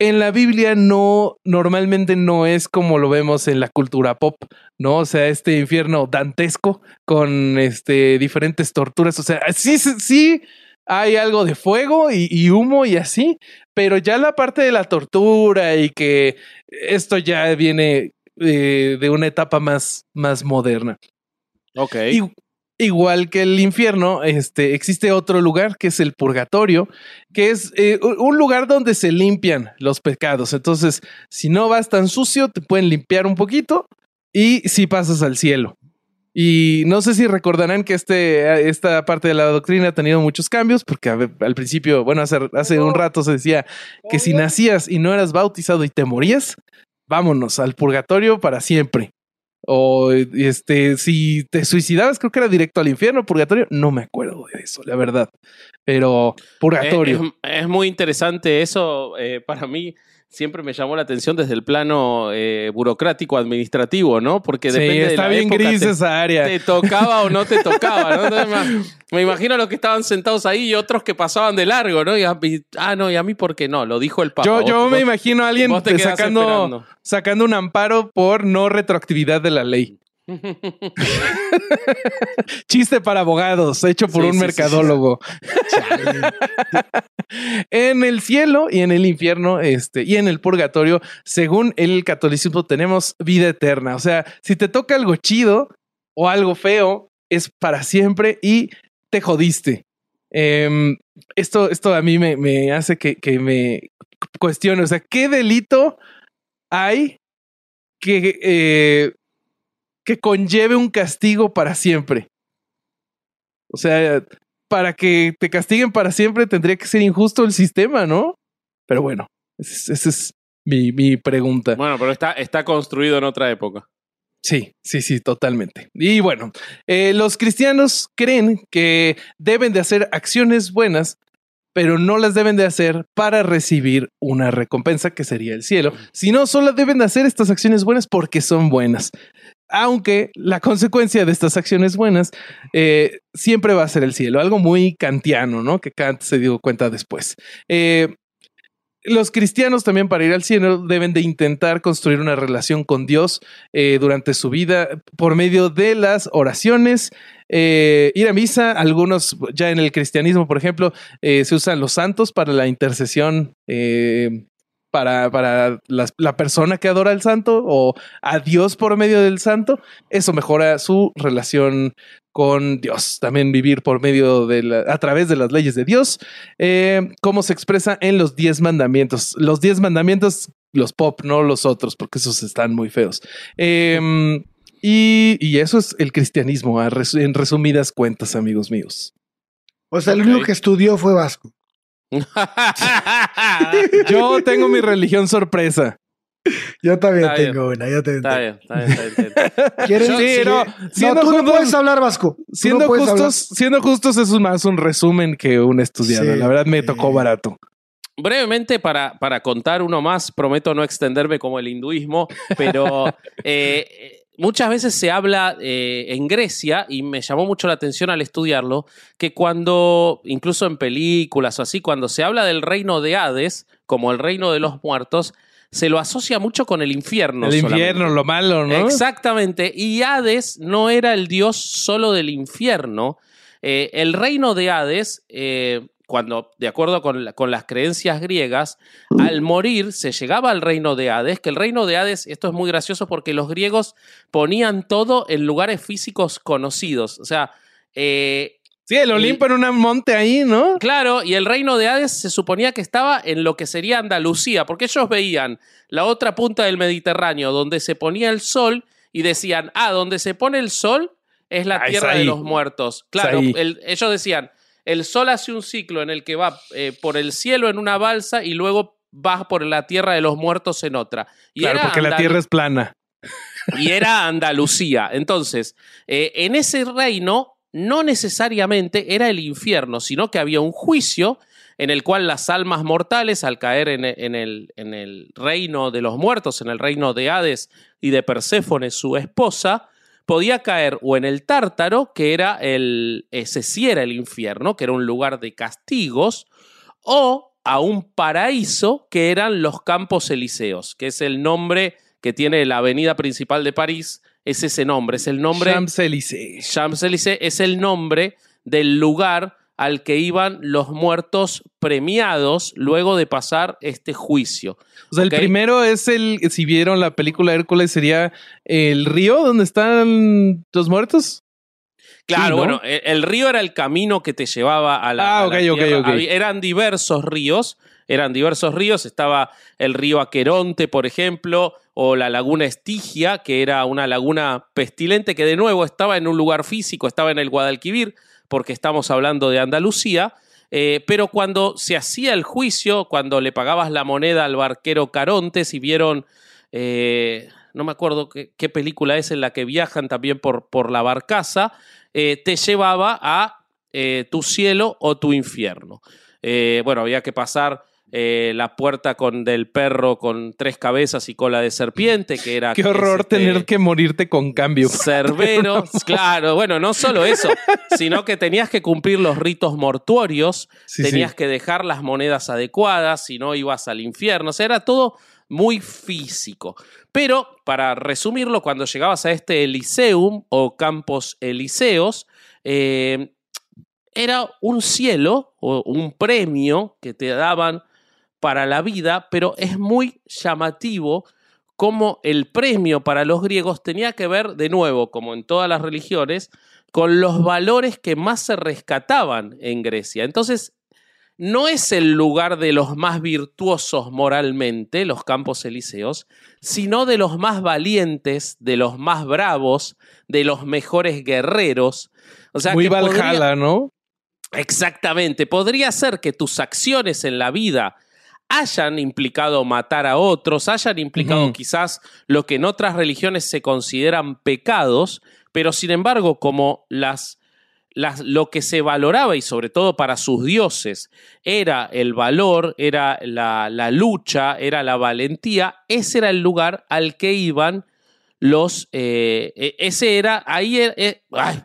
en la Biblia no, normalmente no es como lo vemos en la cultura pop, ¿no? O sea, este infierno dantesco con este, diferentes torturas. O sea, sí, sí, hay algo de fuego y, y humo y así, pero ya la parte de la tortura y que esto ya viene eh, de una etapa más, más moderna. Ok. Y- igual que el infierno, este, existe otro lugar que es el purgatorio, que es eh, un lugar donde se limpian los pecados. Entonces, si no vas tan sucio, te pueden limpiar un poquito y si pasas al cielo. Y no sé si recordarán que este, esta parte de la doctrina ha tenido muchos cambios, porque al principio, bueno, hace, hace un rato se decía que si nacías y no eras bautizado y te morías, vámonos al purgatorio para siempre. O este, si te suicidabas, creo que era directo al infierno, purgatorio. No me acuerdo de eso, la verdad. Pero purgatorio. Es, es muy interesante eso eh, para mí. Siempre me llamó la atención desde el plano eh, burocrático administrativo, ¿no? Porque depende sí, está de la bien época, gris te, esa área. te tocaba o no te tocaba, ¿no? Entonces, me, imagino los que estaban sentados ahí y otros que pasaban de largo, ¿no? Y, a- y- ah, no, y a mí por qué no, lo dijo el Papa. Yo, Vos- me vos- imagino a alguien sacando, esperando. sacando un amparo por no retroactividad de la ley. Chiste para abogados, hecho por Sí, un sí, sí, mercadólogo. en el cielo y en el infierno, este, y en el purgatorio, según el catolicismo, tenemos vida eterna. O sea, si te toca algo chido o algo feo, es para siempre y te jodiste. Em, esto, esto a mí me, me hace que, que me cuestione. O sea, ¿qué delito hay que, eh, que conlleve un castigo para siempre? O sea, para que te castiguen para siempre tendría que ser injusto el sistema, ¿no? Pero bueno, esa es, mi, mi pregunta. Bueno, pero está, está construido en otra época. Sí, sí, sí, totalmente. Y bueno, eh, los cristianos creen que deben de hacer acciones buenas, pero no las deben de hacer para recibir una recompensa que sería el cielo, sino solo deben de hacer estas acciones buenas porque son buenas. Aunque la consecuencia de estas acciones buenas eh, siempre va a ser el cielo, algo muy kantiano, ¿no? Que Kant se dio cuenta después. Eh, los cristianos también para ir al cielo deben de intentar construir una relación con Dios eh, durante su vida por medio de las oraciones, eh, ir a misa. Algunos ya en el cristianismo, por ejemplo, se usan los santos para la intercesión. Para, para las- la persona que adora al santo o a Dios por medio del santo, eso mejora su relación con Dios. También vivir por medio de la, a través de las leyes de Dios, eh, cómo se expresa en los diez mandamientos. Los diez mandamientos, los pop, no los otros, porque esos están muy feos. Eh, y, y eso es el cristianismo, en resumidas cuentas, amigos míos. O sea, el único que estudió fue Vasco. Yo tengo mi religión sorpresa. Yo también Está bien. tengo una, yo también Está tengo. bien, está bien, está bien, está bien. ¿Quieres? Sí, Sí, no, tú no justos- puedes hablar Vasco. No Siendo puedes justos, siendo justos es más un resumen que un estudiado. Sí, la verdad me tocó barato. Brevemente, para, para contar uno más, prometo no extenderme como el hinduismo, pero eh, muchas veces se habla eh, en Grecia, y me llamó mucho la atención al estudiarlo, que cuando, incluso en películas o así, cuando se habla del reino de Hades, como el reino de los muertos, se lo asocia mucho con el infierno. el solamente. infierno, lo malo, ¿no? Exactamente. Y Hades no era el dios solo del infierno. Eh, el reino de Hades, eh, cuando, de acuerdo con, la- con las creencias griegas, al morir se llegaba al reino de Hades, que el reino de Hades, esto es muy gracioso porque los griegos ponían todo en lugares físicos conocidos. O sea, eh, Sí, el Olimpo en un monte ahí, ¿no? Claro, y el reino de Hades se suponía que estaba en lo que sería Andalucía, porque ellos veían la otra punta del Mediterráneo donde se ponía el sol y decían, ah, donde se pone el sol es la Ah, tierra de los muertos. Claro, el- ellos decían, el sol hace un ciclo en el que va eh, por el cielo en una balsa y luego va por la tierra de los muertos en otra. Y claro, porque la tierra es plana. y era Andalucía. Entonces, eh, en ese reino no necesariamente era el infierno, sino que había un juicio en el cual las almas mortales, al caer en, en el, en el reino de los muertos, en el reino de Hades y de Perséfone, su esposa, podía caer o en el tártaro, que era el, ese sí era el infierno, que era un lugar de castigos, o a un paraíso, que eran los campos elíseos, que es el nombre que tiene la avenida principal de París, es ese nombre, es el nombre... Champs-Élysées. Champs-Élysées es el nombre del lugar al que iban los muertos premiados luego de pasar este juicio. O sea, el primero es el, si vieron la película Hércules, sería el río donde están los muertos. Claro, Sí, ¿no? bueno, e- el río era el camino que te llevaba a la. Ah, a la ok, ok, tierra. ok. Había- eran diversos ríos. eran diversos ríos. Estaba el río Aqueronte, por ejemplo, o la laguna Estigia, que era una laguna pestilente que de nuevo estaba en un lugar físico, estaba en el Guadalquivir, porque estamos hablando de Andalucía. Eh, pero cuando se hacía el juicio, cuando le pagabas la moneda al barquero Caronte, y vieron, eh, no me acuerdo qué, película es en la que viajan también por, por la barcaza, eh, te llevaba a tu cielo o tu infierno. Bueno, había que pasar eh, la puerta con del perro con tres cabezas y cola de serpiente, que era... Qué horror este, tener que morirte con cambio. Cerbero, claro, bueno, no solo eso, sino que tenías que cumplir los ritos mortuorios, Sí, tenías sí. que dejar las monedas adecuadas, si no ibas al infierno, o sea, era todo muy físico. Pero, para resumirlo, cuando llegabas a este Eliseum o Campos Elíseos, eh, era un cielo o un premio que te daban para la vida, pero es muy llamativo cómo el premio para los griegos tenía que ver, de nuevo, como en todas las religiones, con los valores que más se rescataban en Grecia. Entonces, no es el lugar de los más virtuosos moralmente, los campos elíseos, sino de los más valientes, de los más bravos, de los mejores guerreros. O sea, Muy que podría- Valhalla, ¿no? Exactamente. Podría ser que tus acciones en la vida hayan implicado matar a otros, hayan implicado quizás lo que en otras religiones se consideran pecados, pero sin embargo, como las, las, lo que se valoraba y sobre todo para sus dioses era el valor, era la, la lucha, era la valentía, ese era el lugar al que iban los... eh, e- ese era, ahí, eh, eh, ay,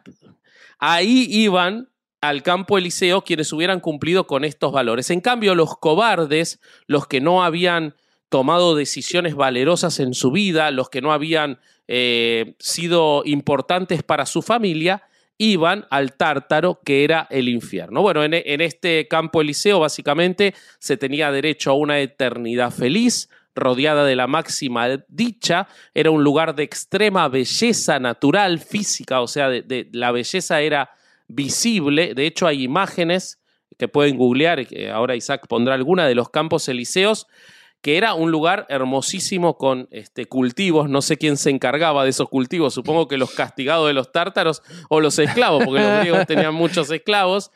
ahí iban al campo Eliseo quienes hubieran cumplido con estos valores. En cambio, los cobardes, los que no habían tomado decisiones valerosas en su vida, los que no habían eh, sido importantes para su familia, iban al tártaro que era el infierno. Bueno, en, en este campo Eliseo básicamente se tenía derecho a una eternidad feliz, rodeada de la máxima dicha, era un lugar de extrema belleza natural, física, o sea, de, de- la belleza era visible, de hecho hay imágenes que pueden googlear, que ahora Isaac pondrá alguna de los campos elíseos, que era un lugar hermosísimo con este, cultivos, no sé quién se encargaba de esos cultivos, supongo que los castigados de los tártaros o los esclavos, porque los griegos tenían muchos esclavos,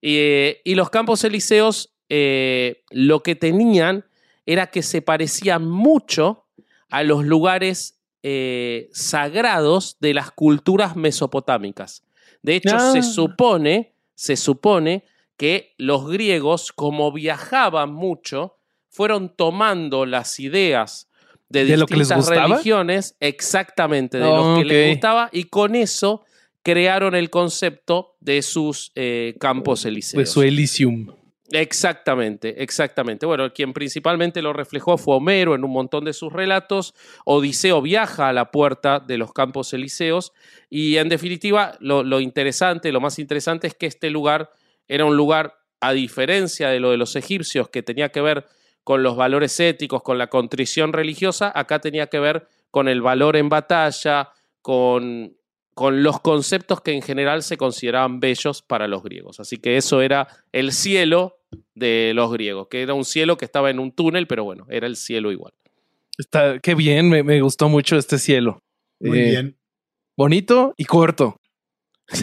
y, eh, y los campos elíseos eh, lo que tenían era que se parecían mucho a los lugares eh, sagrados de las culturas mesopotámicas. De hecho, Ah. se supone, se supone que los griegos, como viajaban mucho, fueron tomando las ideas de, ¿De distintas religiones, exactamente, de Oh, lo que les gustaba, y con eso crearon el concepto de sus eh, campos elíseos. Pues su Elysium. Exactamente, exactamente. Bueno, quien principalmente lo reflejó fue Homero en un montón de sus relatos. Odiseo viaja a la puerta de los campos elíseos y en definitiva lo, interesante, lo más interesante es que este lugar era un lugar, a diferencia de lo de los egipcios, que tenía que ver con los valores éticos, con la contrición religiosa, acá tenía que ver con el valor en batalla, con, con los conceptos que en general se consideraban bellos para los griegos. Así que eso era el cielo de los griegos, que era un cielo que estaba en un túnel, pero bueno, era el cielo igual. Está, qué bien, me, me gustó mucho este cielo. Muy Eh, bien. Bonito y corto.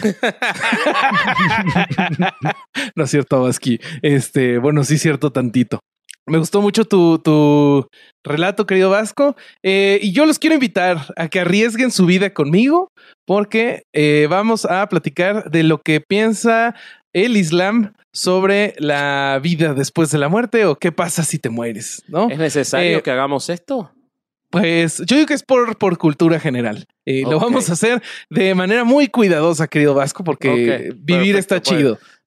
no es cierto, Vasqui. Este, bueno, sí, cierto, tantito. Me gustó mucho tu, tu relato, querido Vasco. Eh, y yo los quiero invitar a que arriesguen su vida conmigo, porque eh, vamos a platicar de lo que piensa el Islam sobre la vida después de la muerte o qué pasa si te mueres, ¿no? ¿Es necesario Eh, que hagamos esto? Pues yo digo que es por, por cultura general. Eh, Lo Ok. vamos a hacer de manera muy cuidadosa, querido Vasco, porque vivir perfecto, está pues.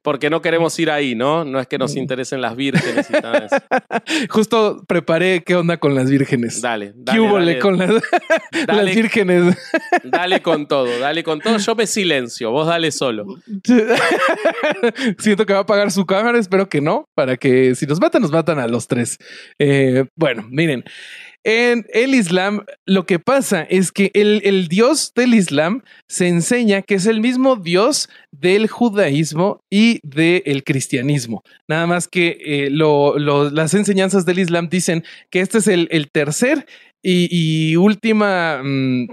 Porque no queremos ir ahí, ¿no? No es que nos interesen las vírgenes y eso. Justo preparé qué onda con las vírgenes. Dale, ¿Qué dale, dale, con las, Dale. las vírgenes? dale con todo, dale con todo. Yo me silencio, vos dale solo. Siento que va a apagar su cámara, espero que no, para que si nos matan, nos matan a los tres. Eh, bueno, miren, En el Islam, lo que pasa es que el, Dios del Islam se enseña que es el mismo Dios del judaísmo y del cristianismo. Nada más que eh, las enseñanzas del Islam dicen que este es el, tercer y, y última mm,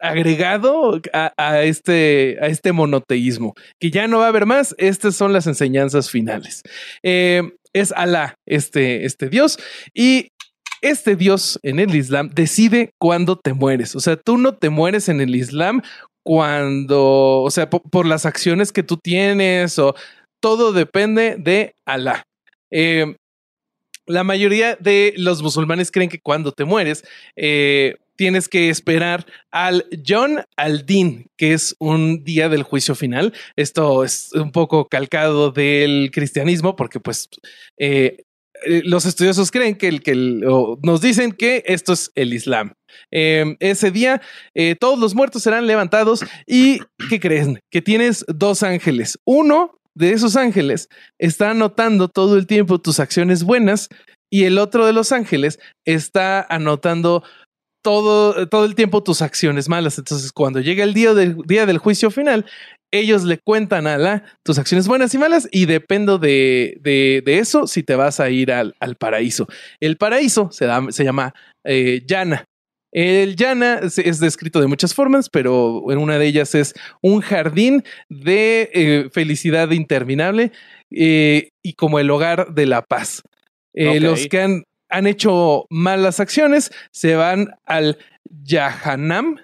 agregado a, a este, a este monoteísmo, que ya no va a haber más. Estas son las enseñanzas finales. Eh, es Alá, este, este Dios, y este Dios en el Islam decide cuándo te mueres. O sea, tú no te mueres en el Islam cuando, o sea, po- por, las acciones que tú tienes o todo depende de Alá. Eh, la mayoría de los musulmanes creen que cuando te mueres, eh, tienes que esperar al John al-Din, que es un día del juicio final. Esto es un poco calcado del cristianismo, porque pues eh, eh, los estudiosos creen que, el, que nos dicen que esto es el Islam. Eh, ese día eh, todos los muertos serán levantados y ¿qué creen? Que tienes dos ángeles. Uno de esos ángeles está anotando todo el tiempo tus acciones buenas y el otro de los ángeles está anotando todo, todo el tiempo tus acciones malas. Entonces, cuando llega el día del, día del juicio final, ellos le cuentan a Alá tus acciones buenas y malas y dependo de, de, de eso si te vas a ir al, al paraíso. El paraíso se, da- se llama eh, Yana. El Yana es, es descrito de muchas formas, pero en una de ellas es un jardín de eh, felicidad interminable eh, y como el hogar de la paz. Eh. Los que han, han hecho malas acciones se van al Yahanam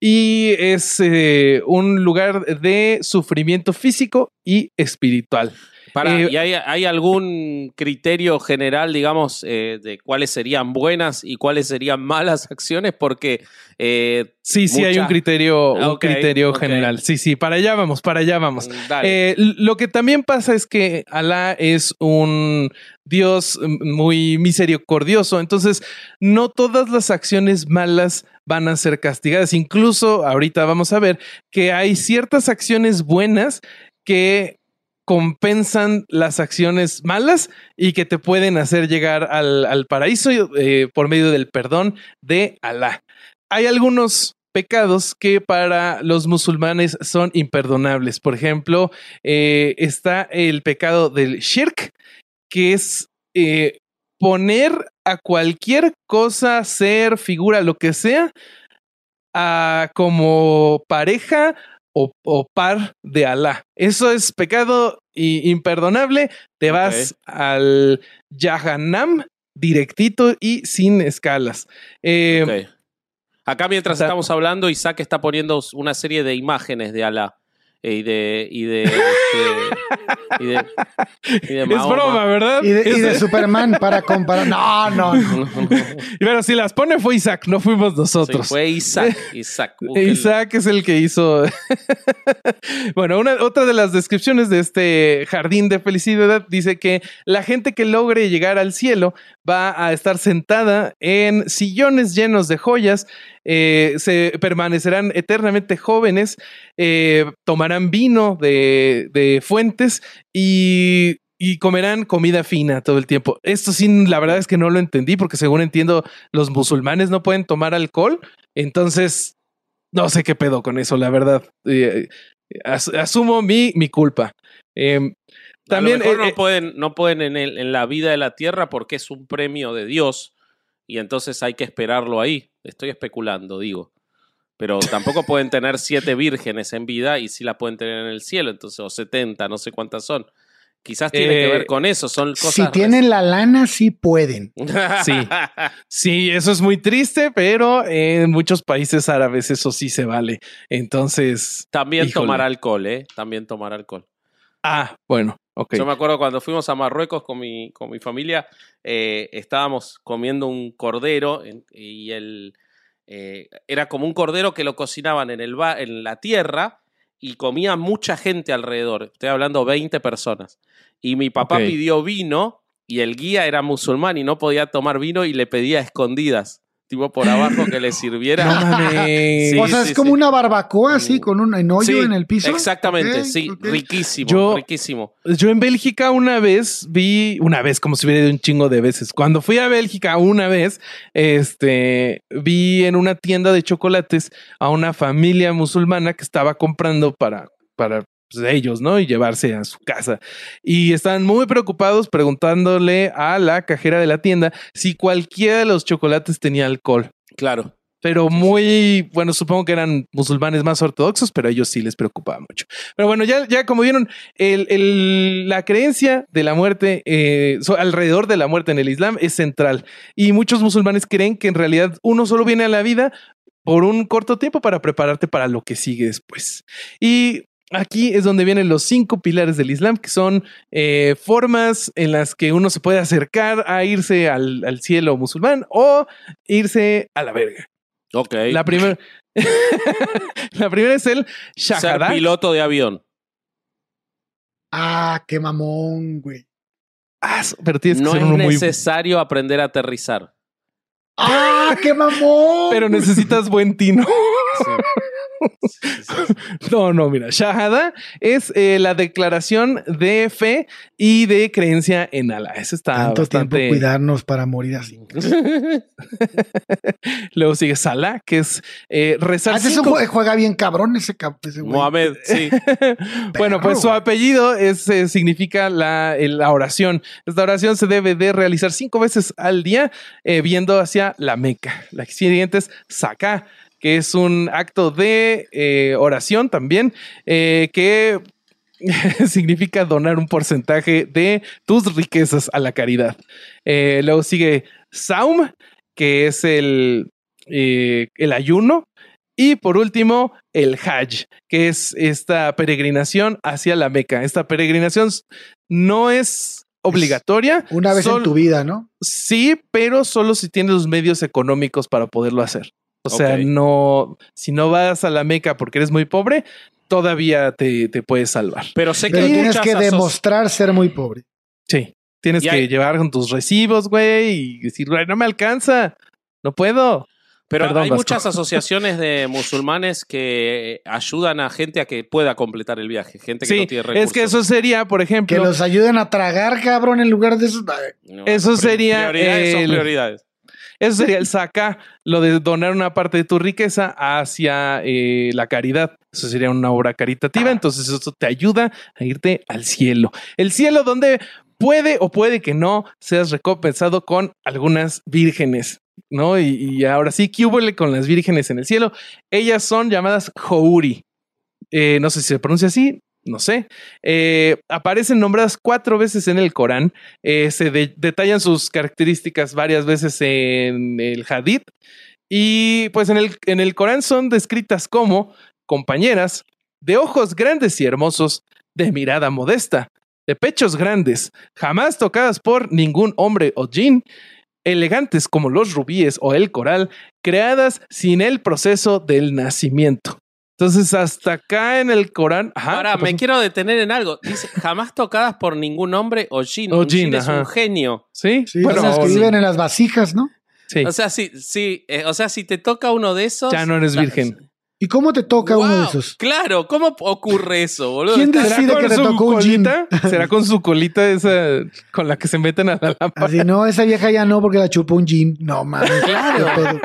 y es eh, un lugar de sufrimiento físico y espiritual. Para, Eh, ¿Y hay, hay algún criterio general, digamos, eh, de cuáles serían buenas y cuáles serían malas acciones? Porque eh, Sí, sí, hay un criterio, un Ok, criterio general. Sí, sí, para allá vamos, para allá vamos. l- lo que también pasa es que Alá es un Dios mm, muy misericordioso, entonces no todas las acciones malas van a ser castigadas. Incluso ahorita vamos a ver que hay ciertas acciones buenas que compensan las acciones malas y que te pueden hacer llegar al, al paraíso eh, por medio del perdón de Alá. Hay algunos pecados que para los musulmanes son imperdonables. Por ejemplo, eh, está el pecado del shirk, que es eh, poner a cualquier cosa, ser, figura, lo que sea, a como pareja o, o par de Alá. Eso es pecado i- imperdonable. Te vas al Jahannam directito y sin escalas. Eh. Acá mientras o sea- estamos hablando, Isaac está poniendo una serie de imágenes de Alá. Eh, y de. Y de, este, y de, y de es broma, ¿verdad? Y de, y de Superman para comparar. No, no, no. Pero si las pone fue Isaac, no fuimos Sí, nosotros. fue Isaac. Isaac. Búsquenlo. Isaac es el que hizo. bueno, una, otra de las descripciones de este jardín de felicidad dice que la gente que logre llegar al cielo va a estar sentada en sillones llenos de joyas, eh, se permanecerán eternamente jóvenes, eh, tomarán vino de, de fuentes y. Y comerán comida fina todo el tiempo. Esto sí, la verdad es que no lo entendí porque según entiendo, los musulmanes no pueden tomar alcohol. Entonces, no sé qué pedo con eso, la verdad. Eh, as- asumo mi, mi culpa. Em, también a lo mejor eh, no pueden, no pueden en, el- en la vida de la tierra porque es un premio de Dios y entonces hay que esperarlo ahí. Estoy especulando, digo. Pero tampoco pueden tener siete vírgenes en vida y sí la pueden tener en el cielo, entonces, o 70, no sé cuántas son. Quizás tiene que Eh, ver con eso, son cosas. Si tienen la lana, sí pueden. Sí. sí, eso es muy triste, pero en muchos países árabes eso sí se vale. Entonces, También Híjole. tomar alcohol, ¿eh? También tomar alcohol. ah, bueno, Yo me acuerdo cuando fuimos a Marruecos con mi, con mi familia, eh, estábamos comiendo un cordero y el, eh, era como un cordero que lo cocinaban en, el ba- en la tierra y comía mucha gente alrededor. Estoy hablando 20 personas. Y mi papá pidió vino y el guía era musulmán y no podía tomar vino y le pedía escondidas. Tipo por abajo que le sirviera. No mames. Sí, o sea, sí, es como sí. una barbacoa así, con un en hoyo Sí, en el piso. Exactamente, sí, riquísimo, Yo- riquísimo. Yo en Bélgica una vez vi, una vez, como si hubiera ido un chingo de veces. Cuando fui a Bélgica una vez, este, vi en una tienda de chocolates a una familia musulmana que estaba comprando para, para pues, ellos, ¿no? Y llevarse a su casa. Y estaban muy preocupados preguntándole a la cajera de la tienda si cualquiera de los chocolates tenía alcohol. Claro. Pero muy, bueno, supongo que eran musulmanes más ortodoxos, pero a ellos sí les preocupaba mucho. Pero bueno, ya, ya como vieron, el, el- la creencia de la muerte, eh, alrededor de la muerte en el Islam es central. Y muchos musulmanes creen que en realidad uno solo viene a la vida por un corto tiempo para prepararte para lo que sigue después. Y aquí es donde vienen los cinco pilares del Islam, que son eh, formas en las que uno se puede acercar a irse al, al cielo musulmán o irse a la verga. Ok. La primera. la primera es el Ser Shahada. piloto de avión. Ah, qué mamón, güey. Ah, pero tienes que No ser es muy. necesario aprender a aterrizar. Ah, qué mamón. Pero necesitas buen tino. No, no, mira. Shahada es eh, la declaración de fe y de creencia en Allah. Eso está Tanto bastante. tiempo cuidarnos para morir así. Luego sigue Salah, que es eh, rezar. Ah, cinco- jue- juega bien cabrón ese, ese güey. Mohamed, sí. bueno, pues su apellido es, eh, significa la oración. Esta oración se debe de realizar cinco veces al día eh, viendo hacia la Meca. La siguiente es Saká, que es un acto de eh, oración también, eh, que significa donar un porcentaje de tus riquezas a la caridad. Eh, luego sigue Saum, que es el, el ayuno. Y por último, el Hajj, que es esta peregrinación hacia la Meca. Esta peregrinación no es obligatoria. Una vez en tu vida, ¿no? Sí, pero solo si tienes los medios económicos para poderlo hacer. O sea, no, si no vas a la Meca porque eres muy pobre, todavía te, te puedes salvar. Pero sé que Pero tienes que demostrar ser muy pobre. Sí, tienes Y que hay- llevar con tus recibos, güey, y decir, güey, no me alcanza, no puedo. Pero Perdón, hay Vasco. muchas asociaciones de musulmanes que ayudan a gente a que pueda completar el viaje. Gente que Sí, no tiene recursos. es que eso sería, por Que ejemplo, los ayuden a tragar, cabrón, en lugar de eso. No, eso sería Prioridades son prioridades. Eso sería el saca, lo de donar una parte de tu riqueza hacia eh, la caridad. Eso sería una obra caritativa. Entonces, eso te ayuda a irte al cielo. El cielo donde puede o puede que no seas recompensado con algunas vírgenes. ¿No? Y, ahora sí, ¿qué hubo con las vírgenes en el cielo? Ellas son llamadas Houri. Eh, no sé si se pronuncia así, no sé. Eh, aparecen nombradas cuatro veces en el Corán. Eh, se de- detallan sus características varias veces en el Hadith. Y pues en el, en el Corán son descritas como compañeras de ojos grandes y hermosos, de mirada modesta, de pechos grandes, jamás tocadas por ningún hombre o jin, elegantes como los rubíes o el coral, creadas sin el proceso del nacimiento. Entonces, hasta acá en el Corán. ajá, Ahora, ¿qué me quiero detener en algo. Dice, jamás tocadas por ningún hombre o jin. O jin jin, es ajá. un genio. Sí, Sí, bueno, esos que sí. viven en las vasijas, ¿no? Sí. O sea, si, si, eh, o sea, si te toca uno de esos... Ya no eres virgen. ¿Y cómo te toca uno de esos? Claro, ¿cómo ocurre eso, boludo? ¿Quién decide que le tocó un colita? ¿Será con su colita esa con la que se meten a la lámpara? Así, no, esa vieja ya no, porque la chupó un gin. No, mames. Claro.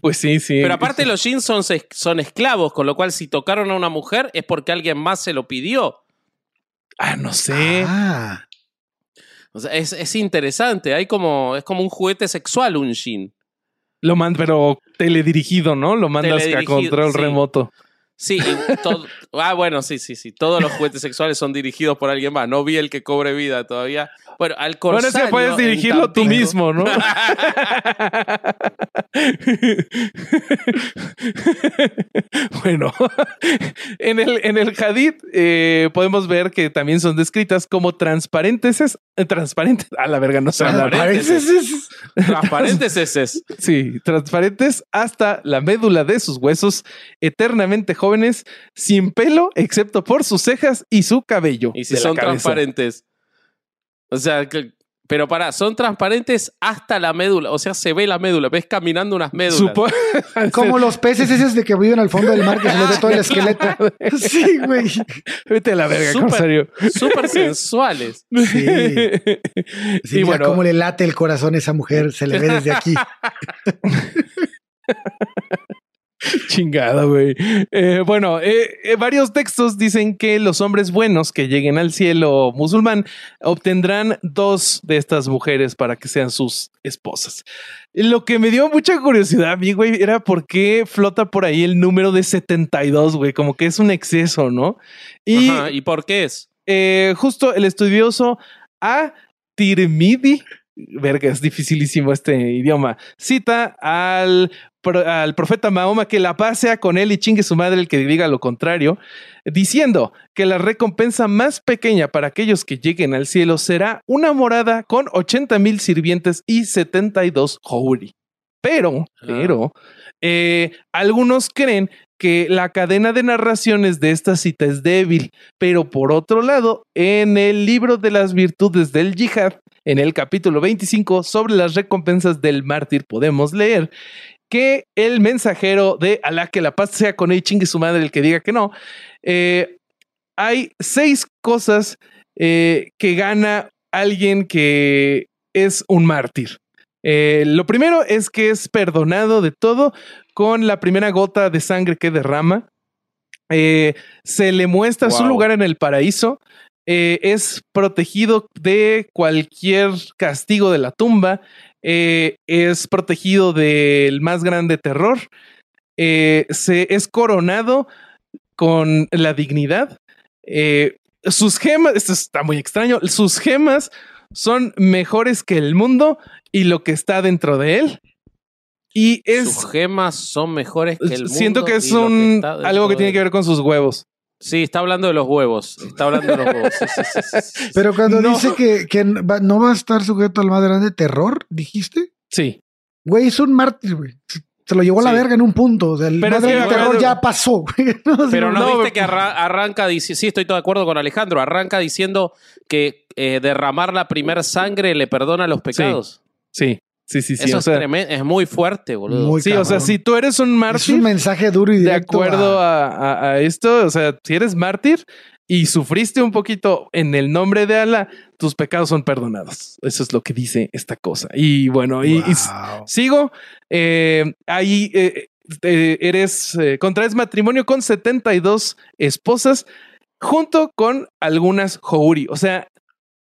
Pues sí, sí. Pero aparte los jeans son, son esclavos, con lo cual si tocaron a una mujer es porque alguien más se lo pidió. Ah, no sé. Ah, O sea, es, es interesante. Hay como, es como un juguete sexual un jean. Lo mandas, pero teledirigido, ¿no? Lo mandas a control sí. remoto. Sí, y todo- ah, bueno, sí, sí, sí. Todos los juguetes sexuales son dirigidos por alguien más. No vi el que cobre vida todavía. Bueno, al Bueno, es corsario... que puedes dirigirlo tú mismo, ¿no? bueno, en el, en el hadith eh, podemos ver que también son descritas como transparentes. eh, transparentes. A la verga, no sé. Transparentes. Transparentes. Sí, transparentes hasta la médula de sus huesos, eternamente jóvenes, sin pelo, excepto por sus cejas y su cabello. Y si son cabeza. transparentes. O sea, que- Pero para, son transparentes hasta la médula. O sea, se ve la médula. Ves caminando unas médulas. Supo- Como los peces esos de que viven al fondo del mar que se les ve todo el esqueleto. Sí, güey. Vete a la verga, Súper. Corsario. Súper sensuales. Sí. Sí, y mira bueno, cómo le late el corazón a esa mujer, se le ve desde aquí. Chingado, güey. Eh, bueno, eh, eh, varios textos dicen que los hombres buenos que lleguen al cielo musulmán obtendrán dos de estas mujeres para que sean sus esposas. Lo que me dio mucha curiosidad a mí, güey, era por qué flota por ahí el número de 72, güey, como que es un exceso, ¿no? Y Ajá, ¿Y por qué es? justo el estudioso A. Tirmidhi, verga, es dificilísimo este idioma, cita al, al profeta Mahoma que la paz sea con él y chingue su madre el que diga lo contrario, diciendo que la recompensa más pequeña para aquellos que lleguen al cielo será una morada con 80 mil sirvientes y 72 houri. Pero, Ah. pero, eh, algunos creen que la cadena de narraciones de esta cita es débil, pero por otro lado, en el libro de las virtudes del yihad, en el capítulo 25 sobre las recompensas del mártir, podemos leer que el mensajero de Alá, que la paz sea con él, chingue su madre el que diga que no, eh, hay seis cosas eh, que gana alguien que es un mártir. Eh, lo primero es que es perdonado de todo con la primera gota de sangre que derrama. Eh, se le muestra su lugar en el paraíso. Eh, es protegido de cualquier castigo de la tumba. Eh, es protegido del más grande terror. Se es coronado con la dignidad. Sus gemas, esto está muy extraño, sus gemas son mejores que el mundo y lo que está dentro de él. Y es, Sus gemas son mejores que el mundo. siento que es un, algo que tiene que ver con sus huevos. Sí, está hablando de los huevos. Está hablando de los huevos. Sí, sí, sí, sí, sí. Pero cuando No. dice que, no va a estar sujeto al más grande terror, dijiste, Sí. güey, es un mártir, güey. Se- lo llevó a la Sí. verga en un punto. O sea, el Pero más grande terror ya pasó. güey. No, Pero no, No, viste que arra- arranca diciendo, sí, estoy todo de acuerdo con Alejandro, arranca diciendo que eh, derramar la primer sangre le perdona los pecados. Sí, sí, sí, sí. Eso o sea, es, tremen- es muy fuerte, boludo. Muy sí, o sea, si tú eres un es mártir, un mensaje duro y de directo. acuerdo a- a, a- a esto, o sea, si eres mártir y sufriste un poquito en el nombre de Allah, tus pecados son perdonados. Eso es lo que dice esta cosa. Y bueno, y, sigo. eh, ahí eh, eres, eh, contraes matrimonio con 72 esposas junto con algunas Houri. O sea,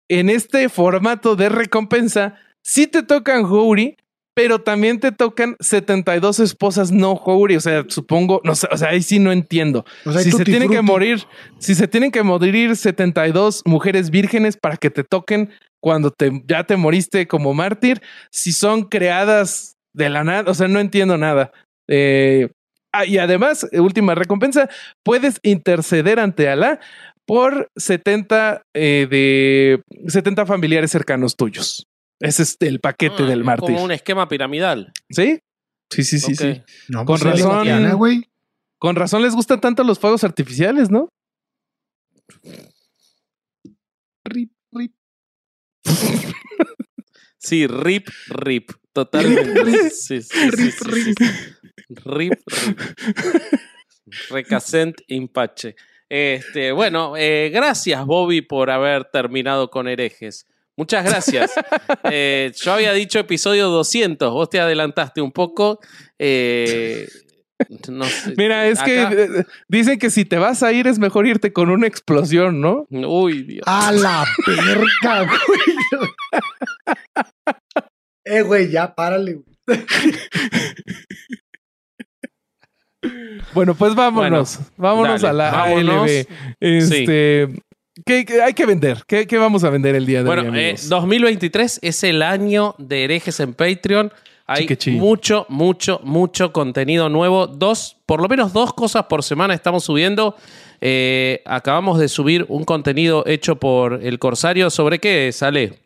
en este formato de recompensa, sí te tocan Houri, pero también te tocan 72 esposas no Houri. O sea, supongo, no sé, o sea, ahí sí no entiendo. O sea, hay si se tienen que morir, si se tienen que morir 72 mujeres vírgenes para que te toquen cuando te, ya te moriste como mártir, si son creadas de la nada, o sea, no entiendo nada. Eh, ah, y además, última recompensa, puedes interceder ante Alá por 70 eh, de 70 familiares cercanos tuyos. Ese es el paquete Ah, del es mártir. Como un esquema piramidal. ¿Sí? Sí, sí, sí, Ok. sí. No, con pues, es razón. Con razón les gustan tanto los fuegos artificiales, ¿no? Rip, rip. Sí, rip, rip. Totalmente. Rip, Sí, sí, sí, rip, sí, rip. sí. Rip, rip. Recasent Impache. Este, bueno, eh, gracias, Bobby, por haber terminado con herejes. Muchas gracias. Eh, yo había dicho episodio 200, vos te adelantaste un poco. Eh, no sé. Mira, es que Acá- eh, dicen que si te vas a ir es mejor irte con una explosión, ¿no? Uy, Dios. A la perca, güey. eh, güey, ya, párale, güey. Bueno, pues vámonos. vámonos dale, a la vámonos. ALB. Este, ¿qué, qué hay que vender? ¿Qué, qué vamos a vender el día de Bueno, hoy, eh, amigos? 2023 es el año de herejes en Patreon. Hay mucho, mucho, mucho contenido nuevo. Dos, por lo menos dos cosas por semana estamos subiendo. Eh, acabamos de subir un contenido hecho por el Corsario. ¿Sobre qué sale?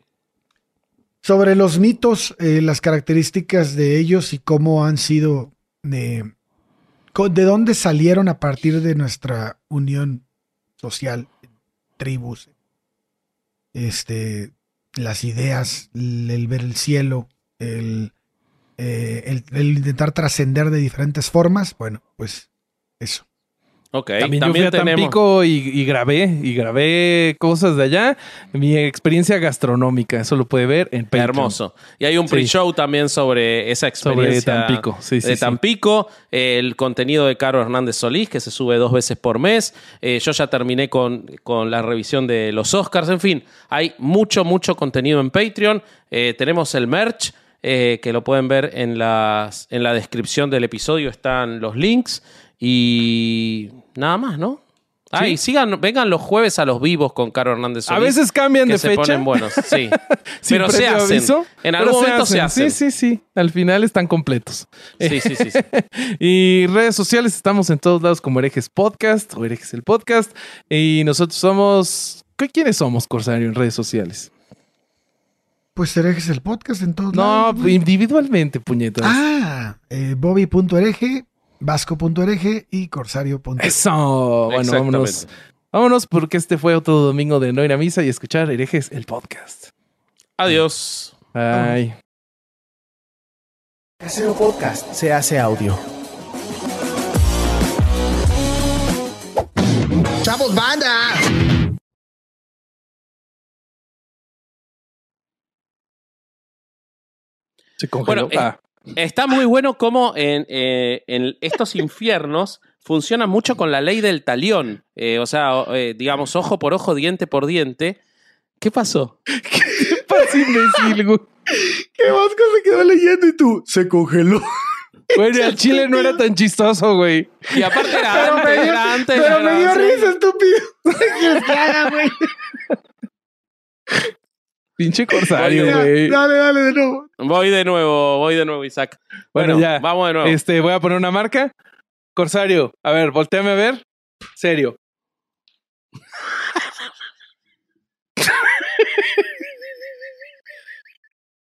Sobre los mitos, eh, las características de ellos y cómo han sido, eh, co- de dónde salieron a partir de nuestra unión social, tribus. Este, las ideas, el, ver el cielo, el, eh, intentar trascender de diferentes formas, bueno, pues eso. Ok, También, también, yo fui a tenemos. Tampico y, y grabé, y grabé cosas de allá. Mi experiencia gastronómica, eso lo puede ver en Patreon. Hermoso. Y hay un Sí. pre-show también sobre esa Sobre experiencia Tampico, sí, sí, de sí. Tampico. El contenido de Caro Hernández Solís, que se sube dos veces por mes. Eh, yo ya terminé con, con la revisión de los Oscars. En fin, hay mucho, mucho contenido en Patreon. Eh, tenemos el merch. eh, que lo pueden ver en, las, en la descripción del episodio, están los links y nada más, ¿no? Ah, Sí. y sigan, vengan los jueves a los vivos con Caro Hernández Solís. A veces cambian que de se fecha. ponen buenos, sí. sin pero se hacen. aviso, en algún momento se hacen. Sí, sí, sí. Al final están completos. Sí, sí, sí, sí. Y redes sociales, estamos en todos lados como Herejes Podcast o Herejes el Podcast. Y nosotros somos. ¿qué- ¿Quiénes somos, Corsario, en redes sociales? Pues herejes el podcast en todos No, lados, güey. individualmente, puñetas. Ah, eh, Bobby.hereje, Vasco.hereje y Corsario.hereje. Eso. Bueno, vámonos. Vámonos porque este fue otro domingo de no ir a misa y escuchar Herejes el Podcast. Adiós. Bye. Casero Podcast se hace audio. ¡Chavos, banda! Se congeló. Bueno, eh, Ah. Está muy bueno cómo en, eh, en estos infiernos funciona mucho con la ley del talión. Eh, o sea, eh, digamos, ojo por ojo, diente por diente. ¿Qué pasó? ¿Qué pasa, imbécil, güey? ¿Qué Vasco se quedó leyendo y tú? Se congeló. Bueno, el chile no era tan chistoso, güey. Y aparte era Pero antes, me dio, era antes. de pero me dio risa, estúpido. ¿Qué quieres que haga, güey? Pinche corsario, güey. Dale, dale, de nuevo. Voy de nuevo, voy de nuevo, Isaac. Bueno, Bueno, ya. vamos de nuevo. Este, voy a poner una marca. Corsario, a ver, volteame a ver. Serio.